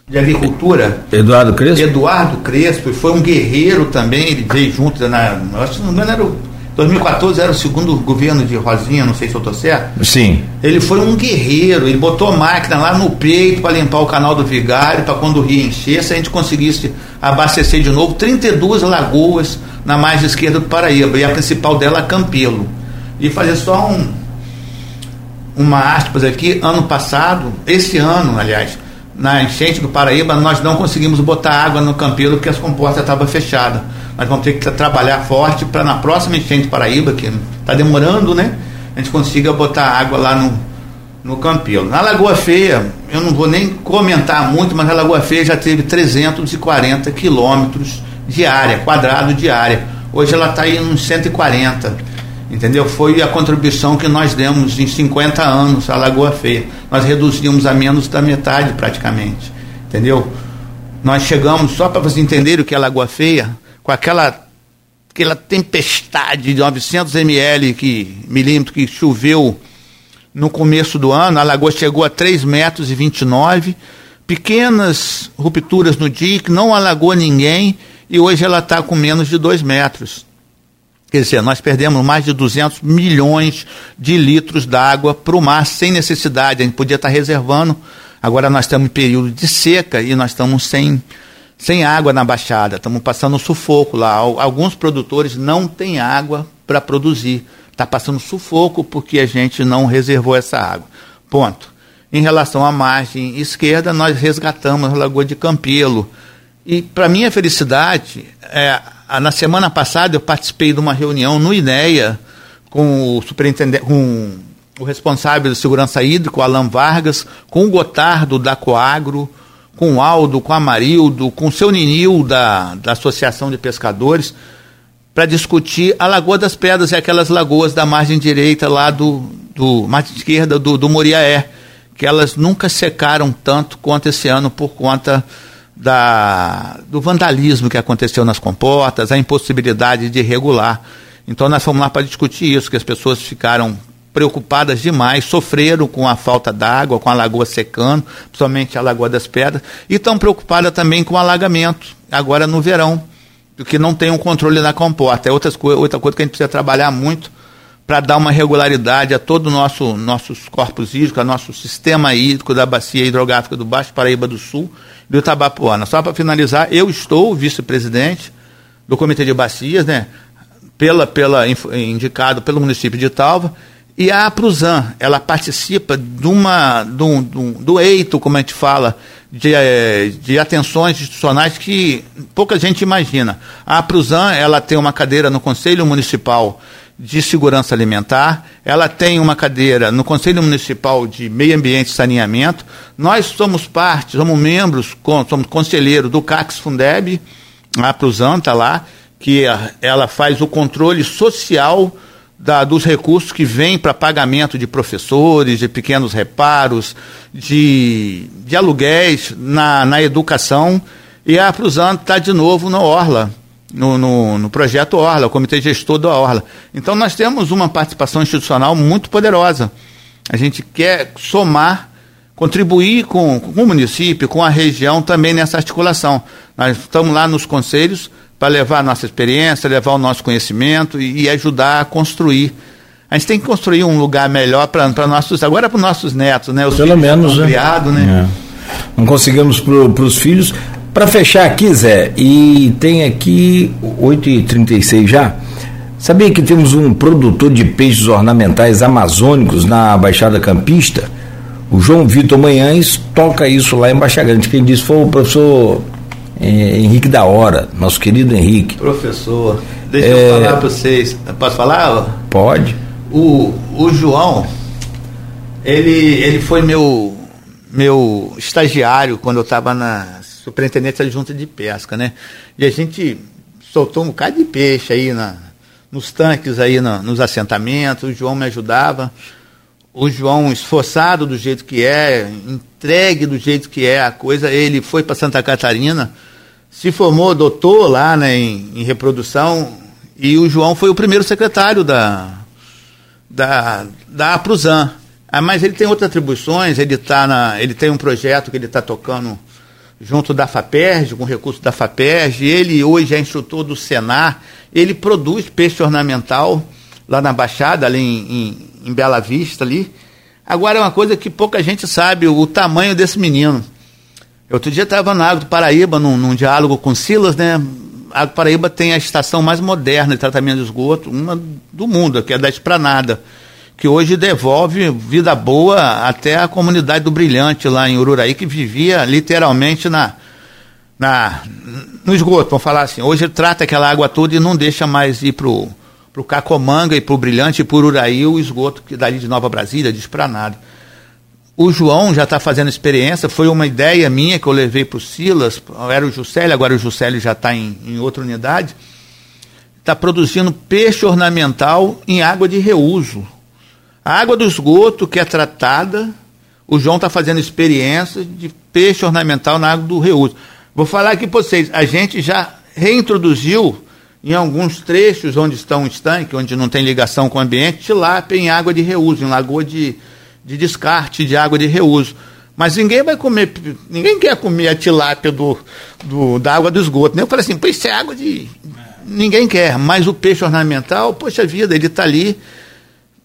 de Agricultura. Eduardo Crespo? Eduardo Crespo, foi um guerreiro também, ele veio junto, na, acho que não me engano era o 2014 era o segundo governo de Rosinha, não sei se eu estou certo. Sim. Ele foi um guerreiro, ele botou máquina lá no peito para limpar o canal do Vigário, para quando o rio enchesse, a gente conseguisse abastecer de novo 32 lagoas na margem esquerda do Paraíba, e a principal dela, Campelo. E fazer só um, uma aspas aqui, ano passado, esse ano, aliás, na enchente do Paraíba, nós não conseguimos botar água no Campelo porque as comportas estavam fechadas nós vamos ter que trabalhar forte para na próxima enchente Paraíba, que está demorando, né? A gente consiga botar água lá no, no Campelo. Na Lagoa Feia, eu não vou nem comentar muito, mas a Lagoa Feia já teve 340 quilômetros de área, quadrado de área. Hoje ela está aí uns 140. Entendeu? Foi a contribuição que nós demos em 50 anos à Lagoa Feia. Nós reduzimos a menos da metade praticamente. Entendeu? Nós chegamos, só para vocês entenderem o que é Lagoa Feia, com aquela aquela tempestade de 900 ml que milímetro que choveu no começo do ano, a lagoa chegou a 3 metros e 29, pequenas rupturas no dia que não alagou ninguém e hoje ela está com menos de 2 metros. Quer dizer, nós perdemos mais de 200 milhões de litros d'água para o mar sem necessidade. A gente podia estar reservando. Agora nós estamos em período de seca e nós estamos sem sem água na Baixada, estamos passando sufoco lá. Alguns produtores não têm água para produzir. Está passando sufoco porque a gente não reservou essa água. Ponto. Em relação à margem esquerda, nós resgatamos a Lagoa de Campelo. E, para minha felicidade, é, na semana passada eu participei de uma reunião no INEA com o superintendente, com o responsável de segurança hídrica, Alan Vargas, com o Gotardo da Coagro, com o Aldo, com o Amarildo, com o seu Ninil da, da Associação de Pescadores, para discutir a Lagoa das Pedras e aquelas lagoas da margem direita lá do, do margem esquerda do, do Moriaé, que elas nunca secaram tanto quanto esse ano por conta da, do vandalismo que aconteceu nas comportas, a impossibilidade de regular. Então nós fomos lá para discutir isso, que as pessoas ficaram preocupadas demais, sofreram com a falta d'água, com a lagoa secando, principalmente a Lagoa das Pedras, e estão preocupadas também com o alagamento, agora no verão, porque não tem um controle na comporta. É outras outra coisa que a gente precisa trabalhar muito para dar uma regularidade a todo o nosso nossos corpos hídricos, a nosso sistema hídrico da bacia hidrográfica do Baixo Paraíba do Sul e do Itabapuana. Só para finalizar, eu estou vice-presidente do Comitê de Bacias, né? Pela, pela, indicado pelo município de Talva, e a Pruzan, ela participa de uma, do, do, do eito, como a gente fala, de, eh, de atenções institucionais que pouca gente imagina. A Pruzan, ela tem uma cadeira no Conselho Municipal de Segurança Alimentar, ela tem uma cadeira no Conselho Municipal de Meio Ambiente e Saneamento. Nós somos parte, somos membros, somos conselheiros do CAX Fundeb, a Pruzan está lá, que ela faz o controle social da, dos recursos que vêm para pagamento de professores, de pequenos reparos, de, de aluguéis na, na educação. E a Prusano está de novo no Orla, no, no, no, projeto Orla, o Comitê Gestor da Orla. Então nós temos uma participação institucional muito poderosa. A gente quer somar, contribuir com, com o município, com a região também nessa articulação. Nós estamos lá nos conselhos para levar a nossa experiência, levar o nosso conhecimento e, e, ajudar a construir. A gente tem que construir um lugar melhor para nossos, agora para os nossos netos, né? Os Pelo menos, né? Criado, né? É. Não conseguimos para os filhos. Para fechar aqui, Zé, e tem aqui 8h36 já. Sabia que temos um produtor de peixes ornamentais amazônicos na Baixada Campista? O João Vitor Manhães toca isso lá em Baixa Grande. Quem disse foi o professor é, Henrique da Hora, nosso querido Henrique. Professor, deixa é, eu falar para vocês. Posso falar? Pode. O, o João, ele, ele foi meu, meu estagiário quando eu estava na superintendência adjunta de pesca, né? E a gente soltou um bocado de peixe aí na, nos tanques aí na, nos assentamentos, o João me ajudava. O João, esforçado do jeito que é, entregue do jeito que é a coisa, ele foi para Santa Catarina, se formou doutor lá né, em, em reprodução, e o João foi o primeiro secretário da, da, da APRUSAN. Ah, mas ele tem outras atribuições, ele, tá na, ele tem um projeto que ele está tocando junto da FAPERJ, com recurso da FAPERJ, ele hoje é instrutor do Senar, ele produz peixe ornamental lá na Baixada, ali em, em, em Bela Vista ali. Agora é uma coisa que pouca gente sabe, o, o tamanho desse menino. Outro dia estava na Água do Paraíba, num, num diálogo com Silas, né? A Água do Paraíba tem a estação mais moderna de tratamento de esgoto, uma do mundo, que é da Esplanada que hoje devolve vida boa até a comunidade do Brilhante lá em Ururaí, que vivia literalmente na, na, no esgoto, vamos falar assim. Hoje trata aquela água toda e não deixa mais ir para o Cacomanga e para o Brilhante e para Ururaí o esgoto que dali de Nova Brasília, de Esplanada. O João já está fazendo experiência, foi uma ideia minha que eu levei para o Silas, era o Juscelio, agora o Juscelio já está em, em outra unidade, está produzindo peixe ornamental em água de reuso a água do esgoto que é tratada, o João está fazendo experiência de peixe ornamental na água do reuso. Vou falar aqui para vocês, a gente já reintroduziu em alguns trechos onde estão estanque, onde não tem ligação com o ambiente, tilápia em água de reuso, em lagoa de, de descarte de água de reuso. Mas ninguém vai comer, ninguém quer comer a tilápia do, do, da água do esgoto. Né? Eu falei assim, pô, isso é água de. Ninguém quer, mas o peixe ornamental, poxa vida, ele está ali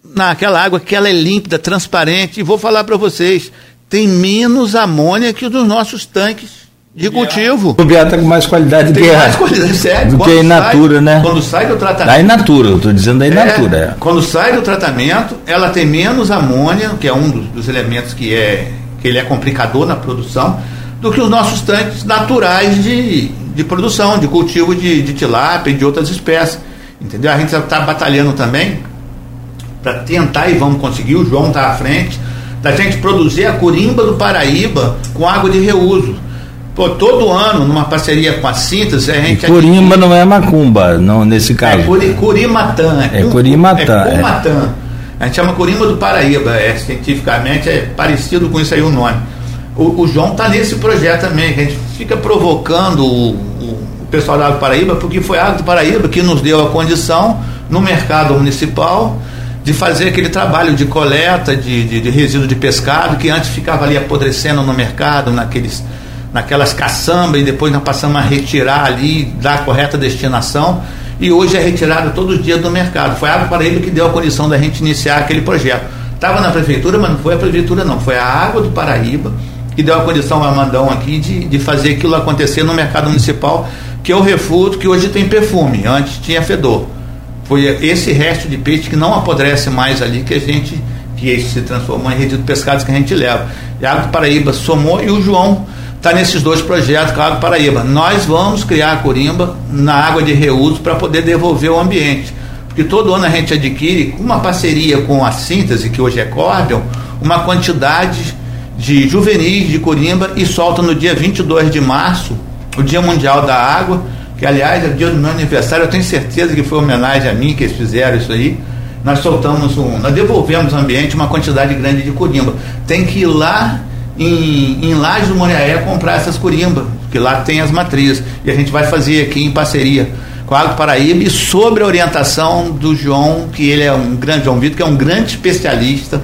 naquela água que ela é límpida, transparente, e vou falar para vocês, tem menos amônia que os dos nossos tanques de cultivo. O Biá está com mais qualidade tem que mais qualidade, sério. do que a Inatura, sai, né? Quando sai do tratamento. Da Inatura, eu estou dizendo da Inatura. É, é. Quando sai do tratamento, ela tem menos amônia, que é um dos, dos, elementos que é que ele é complicador na produção, do que os nossos tanques naturais de, de produção, de cultivo de, de tilápia e de outras espécies. Entendeu? A gente está batalhando também para tentar e vamos conseguir, o João está à frente, da gente produzir a corimba do Paraíba com água de reuso. Pô, todo ano, numa parceria com a Síntese, a gente. E corimba não é macumba, não, nesse caso. É curi, curimatã. É, é curimatã. É cumatã. É. A gente chama corimba do Paraíba, é, cientificamente é parecido com isso aí o nome. O, o João está nesse projeto também, que a gente fica provocando o, o, o pessoal da Água do Paraíba, porque foi a Água do Paraíba que nos deu a condição no mercado municipal de fazer aquele trabalho de coleta de, de, de resíduo de pescado que antes ficava ali apodrecendo no mercado, naqueles, naquelas caçambas, e depois nós passamos a retirar ali, dar a correta destinação, e hoje é retirado todos os dias do mercado. Foi a Água Paraíba que deu a condição da gente iniciar aquele projeto. Estava na prefeitura, mas não foi a prefeitura, não, foi a Água do Paraíba que deu a condição ao Mandão aqui de, de fazer aquilo acontecer no mercado municipal, que eu refuto que hoje tem perfume, antes tinha fedor. Foi esse resto de peixe que não apodrece mais ali que a gente que se transformou em resíduo pescados que a gente leva. E a Água do Paraíba somou e o João está nesses dois projetos com a Água do Paraíba. Nós vamos criar a corimba na água de reuso para poder devolver ao ambiente. Porque todo ano a gente adquire, uma parceria com a Síntese, que hoje é Corbion, uma quantidade de juvenis de corimba e solta no dia 22 de março, o Dia Mundial da Água, que aliás é dia do meu aniversário, eu tenho certeza que foi homenagem a mim que eles fizeram isso aí. Nós soltamos um, nós devolvemos ao ambiente uma quantidade grande de corimba. Tem que ir lá em, em Laje do Moriaé comprar essas corimbas, porque lá tem as matrizes. E a gente vai fazer aqui em parceria com a Água Paraíba e sobre a orientação do João, que ele é um grande João Vitor, que é um grande especialista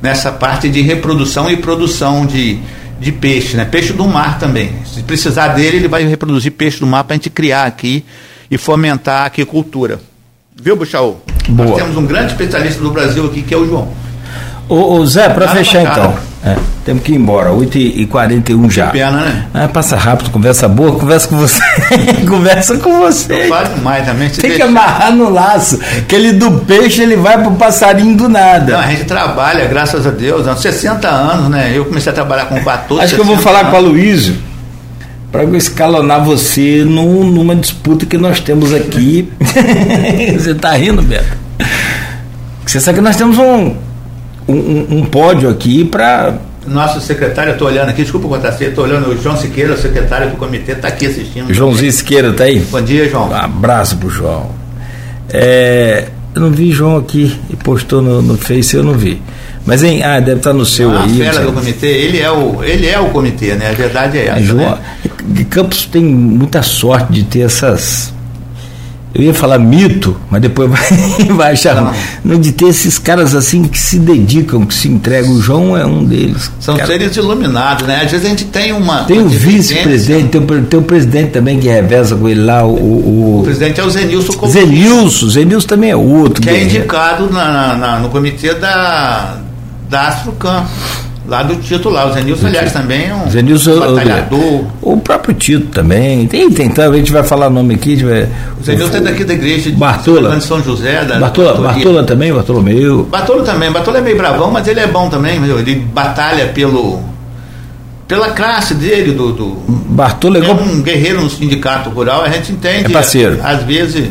nessa parte de reprodução e produção de, de peixe, né? Peixe do mar também. Se precisar dele, ele vai reproduzir peixe do mar para a gente criar aqui e fomentar a aquicultura. Viu, Buchaú? Nós temos um grande especialista do Brasil aqui, que é o João. Ô, ô Zé, para fechar então. É, temos que ir embora, 8h41 já. Pena, né? É, passa rápido, conversa boa, conversa com você. conversa com você. Não faz mais também. Tem deixa... que amarrar no laço. Aquele do peixe, ele vai pro passarinho do nada. Não, a gente trabalha, graças a Deus, há 60 anos, né? Eu comecei a trabalhar com 14 Acho que eu vou falar anos. com a Luísio para escalonar você num, numa disputa que nós temos aqui. você tá rindo, Beto? Você sabe que nós temos um um, um pódio aqui para nosso secretário, eu estou olhando aqui, desculpa contar você, estou olhando o João Siqueira, o secretário do comitê, está aqui assistindo. Joãozinho Siqueira, tá aí? Bom dia, João. Um abraço pro João. É, eu não vi João aqui e postou no, no Face, eu não vi. Mas em, ah, deve estar no seu ah, aí. A fera do comitê, ele é o, ele é o comitê, né? A verdade é essa. João, né? Campos tem muita sorte de ter essas eu ia falar mito, mas depois vai, vai achar. Não. não. de ter esses caras assim que se dedicam, que se entregam. O João é um deles. São cara. seres iluminados, né? Às vezes a gente tem uma. Tem o vice-presidente, tem, o, tem o presidente também que reveza com ele lá. O, o, o presidente é o Zenilson Zenilson, Zenilson também é outro. Que é indicado na, na, no comitê da, da Astrocam. Lá do Tito lá, o Zenilson, aliás, também é um Zenilson, batalhador. O, próprio Tito também. Tem, tem, a gente vai falar nome aqui. Vai, o Zenilson é daqui da igreja de Bartola. São José. Da Bartola, Bartola também, Bartolomeu. Bartola também, Bartola é meio bravão, mas ele é bom também, ele batalha pelo pela classe dele, do. do Bartola é, é um guerreiro no sindicato rural, a gente entende. É parceiro. Às vezes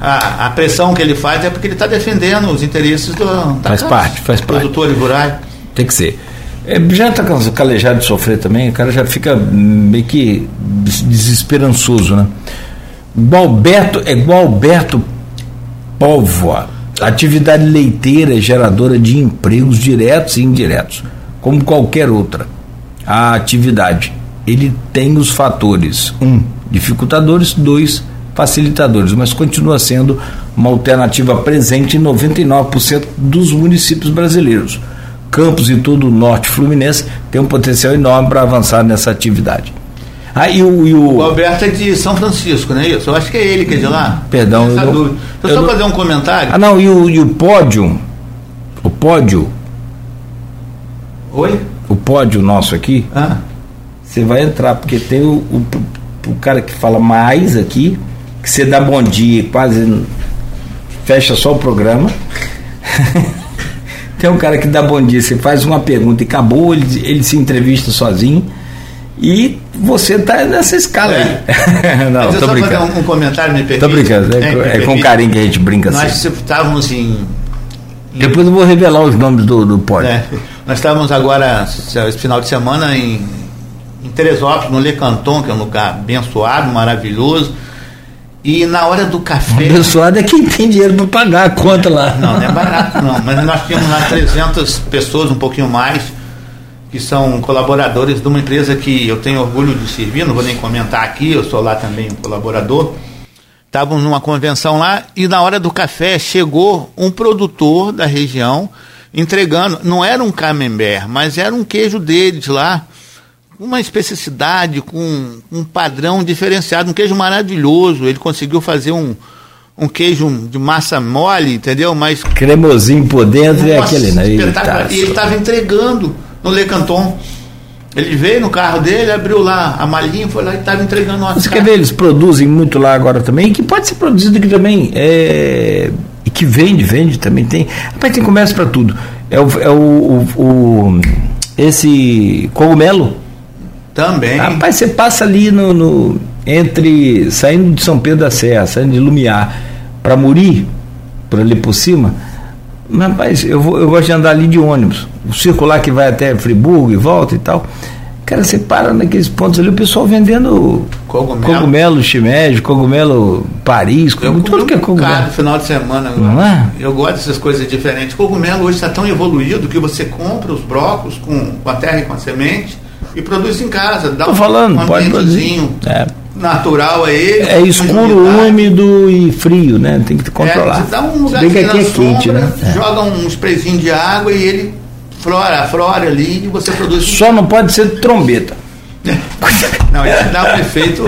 a, a pressão que ele faz é porque ele está defendendo os interesses do, da faz classe, parte, faz parte. produtores rurais. Tem que ser. É, já está calejado de sofrer também, o cara já fica meio que desesperançoso, né? Gualberto, é Gualberto Póvoa. Atividade leiteira é geradora de empregos diretos e indiretos, como qualquer outra. A atividade, ele tem os fatores, um, dificultadores, dois, facilitadores, mas continua sendo uma alternativa presente em 99% dos municípios brasileiros. Campos e todo o norte fluminense tem um potencial enorme para avançar nessa atividade. Ah, e o, e o... o Alberto é de São Francisco, não é isso? Eu acho que é ele que é de lá. Perdão, eu, não, Deixa eu, só não... fazer um comentário. Ah, não, e o, e o pódio? O pódio? Oi? O pódio nosso aqui? Ah. Você vai entrar, porque tem o, o, o cara que fala mais aqui, que você dá bom dia quase fecha só o programa. Tem um cara que dá bom dia, você faz uma pergunta e acabou, ele, ele se entrevista sozinho. E você está nessa escala é. aí. Não, Mas tô brincando. Um, um, comentário, me permite. Tô brincando, é, é, é com carinho que a gente brinca Nós assim. Nós estávamos em, em, Depois eu vou revelar os nomes do, do pódio. É, nós estávamos agora, esse final de semana, em, em Teresópolis, no Le Canton, que é um lugar abençoado, maravilhoso e na hora do café. Abençoado é quem tem dinheiro para pagar a conta lá. Não, não é barato, não. Mas nós tínhamos lá 300 pessoas, um pouquinho mais, que são colaboradores de uma empresa que eu tenho orgulho de servir, não vou nem comentar aqui, eu sou lá também um colaborador. Estávamos numa convenção lá e na hora do café chegou um produtor da região entregando, não era um camembert, mas era um queijo deles lá uma especificidade, com um padrão diferenciado, um queijo maravilhoso. Ele conseguiu fazer um, um queijo de massa mole, entendeu? Mas cremosinho por dentro é aquele, né? E ele estava entregando no Le Canton. Ele veio no carro dele, abriu lá a malinha, foi lá e estava entregando uma Você quer ver, eles produzem muito lá agora também, que pode ser produzido aqui também. É, e que vende, vende também tem. Rapaz, tem comércio para tudo. É o, é o, o, o esse cogumelo também. Rapaz, você passa ali no, no, entre saindo de São Pedro da Serra, saindo de Lumiar para Muri, por ali por cima. Rapaz, eu, vou, eu gosto de andar ali de ônibus. O circular que vai até Friburgo e volta e tal. Cara, você para naqueles pontos ali, o pessoal vendendo cogumelo, cogumelo shimeji, cogumelo Paris, eu tudo que é cogumelo. no final de semana. Não é? Eu gosto dessas coisas diferentes. Cogumelo hoje está tão evoluído que você compra os brocos com, com a terra e com a semente e produz em casa. Dá Tô um, falando, um pode produzir. É. Natural a ele. É escuro, úmido e frio, né? Tem que controlar. É, você dá um lugar que aqui é quente, né? Joga um sprayzinho de água e ele flora, flora ali e você produz. Só não pode ser trombeta. não, ele dá um efeito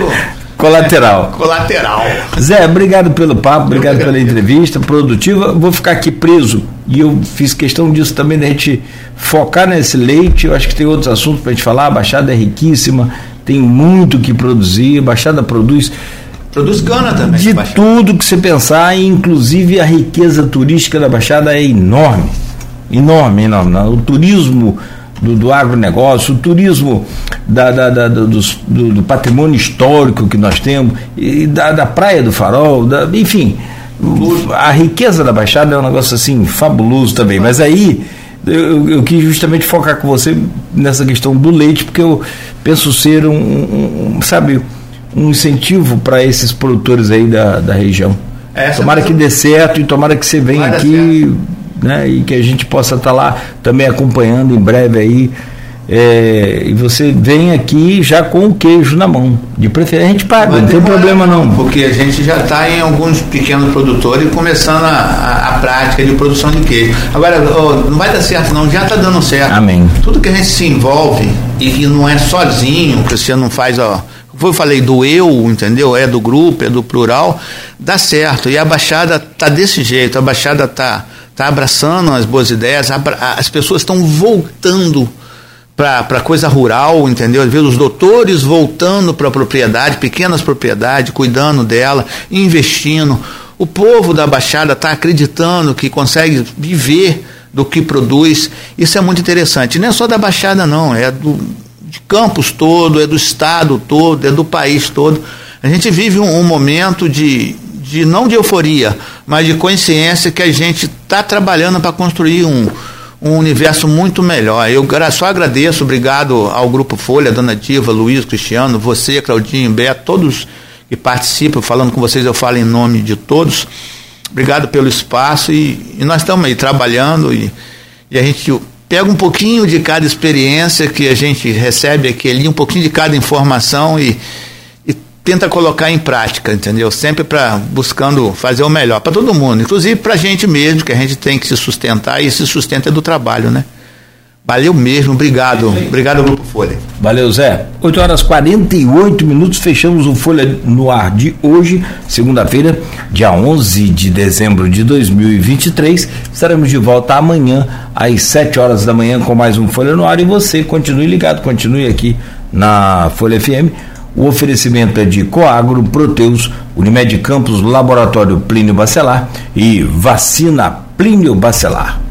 Colateral. Colateral. Zé, obrigado pelo papo, obrigado pela entrevista produtiva. Vou ficar aqui preso e eu fiz questão disso também, da gente focar nesse leite. Eu acho que tem outros assuntos para a gente falar. A Baixada é riquíssima, tem muito que produzir. A Baixada produz. Produz cana também. De tudo que você pensar, inclusive a riqueza turística da Baixada é enorme. Enorme, enorme. O turismo do, do agronegócio, o turismo da, da, da do, do, do, patrimônio histórico que nós temos, e da, da Praia do Farol, da, enfim, a riqueza da Baixada é um negócio assim fabuloso também. Mas aí eu, eu, quis justamente focar com você nessa questão do leite, porque eu penso ser um, um, um sabe, um incentivo para esses produtores aí da, da região. Essa tomara que dê certo e tomara que você venha aqui né, e que a gente possa estar tá lá também acompanhando em breve aí. É, e você vem aqui já com o queijo na mão. De preferência a gente paga, Mas não tem problema não. Porque a gente já está em alguns pequenos produtores começando a, a, a, prática de produção de queijo. Agora, oh, não vai dar certo não, já está dando certo. Amém. Tudo que a gente se envolve e que não é sozinho, que você não faz, ó, eu falei do eu, entendeu? É do grupo, é do plural, dá certo. E a Baixada tá desse jeito, a Baixada tá, tá abraçando as boas ideias, as pessoas estão voltando para coisa rural, entendeu? Às vezes os doutores voltando para a propriedade, pequenas propriedades, cuidando dela, investindo. O povo da Baixada está acreditando que consegue viver do que produz. Isso é muito interessante. Não é só da Baixada, não, é do, de Campos todo, é do estado todo, é do país todo. A gente vive um, um momento de, de, não de euforia, mas de consciência que a gente está trabalhando para construir um, um universo muito melhor. Eu só agradeço, obrigado ao Grupo Folha, Dona Diva, Luiz, Cristiano, você, Claudinho, Beto, todos que participam, falando com vocês, eu falo em nome de todos. Obrigado pelo espaço e, e nós estamos aí trabalhando e, e a gente pega um pouquinho de cada experiência que a gente recebe aqui ali, um pouquinho de cada informação e tenta colocar em prática, entendeu? Sempre para buscando fazer o melhor para todo mundo, inclusive para a gente mesmo, que a gente tem que se sustentar e esse sustento é do trabalho, né? Valeu mesmo, obrigado. Obrigado, Grupo Folha. Valeu, Zé. 8 horas 48 minutos, fechamos o Folha no ar de hoje, segunda-feira, dia 11 de dezembro de 2023. Estaremos de volta amanhã, às 7 horas da manhã, com mais um Folha no ar. E você continue ligado, continue aqui na Folha FM. O oferecimento é de Coagro, Proteus, Unimed Campos, Laboratório Plínio Bacelar e Vacina Plínio Bacelar.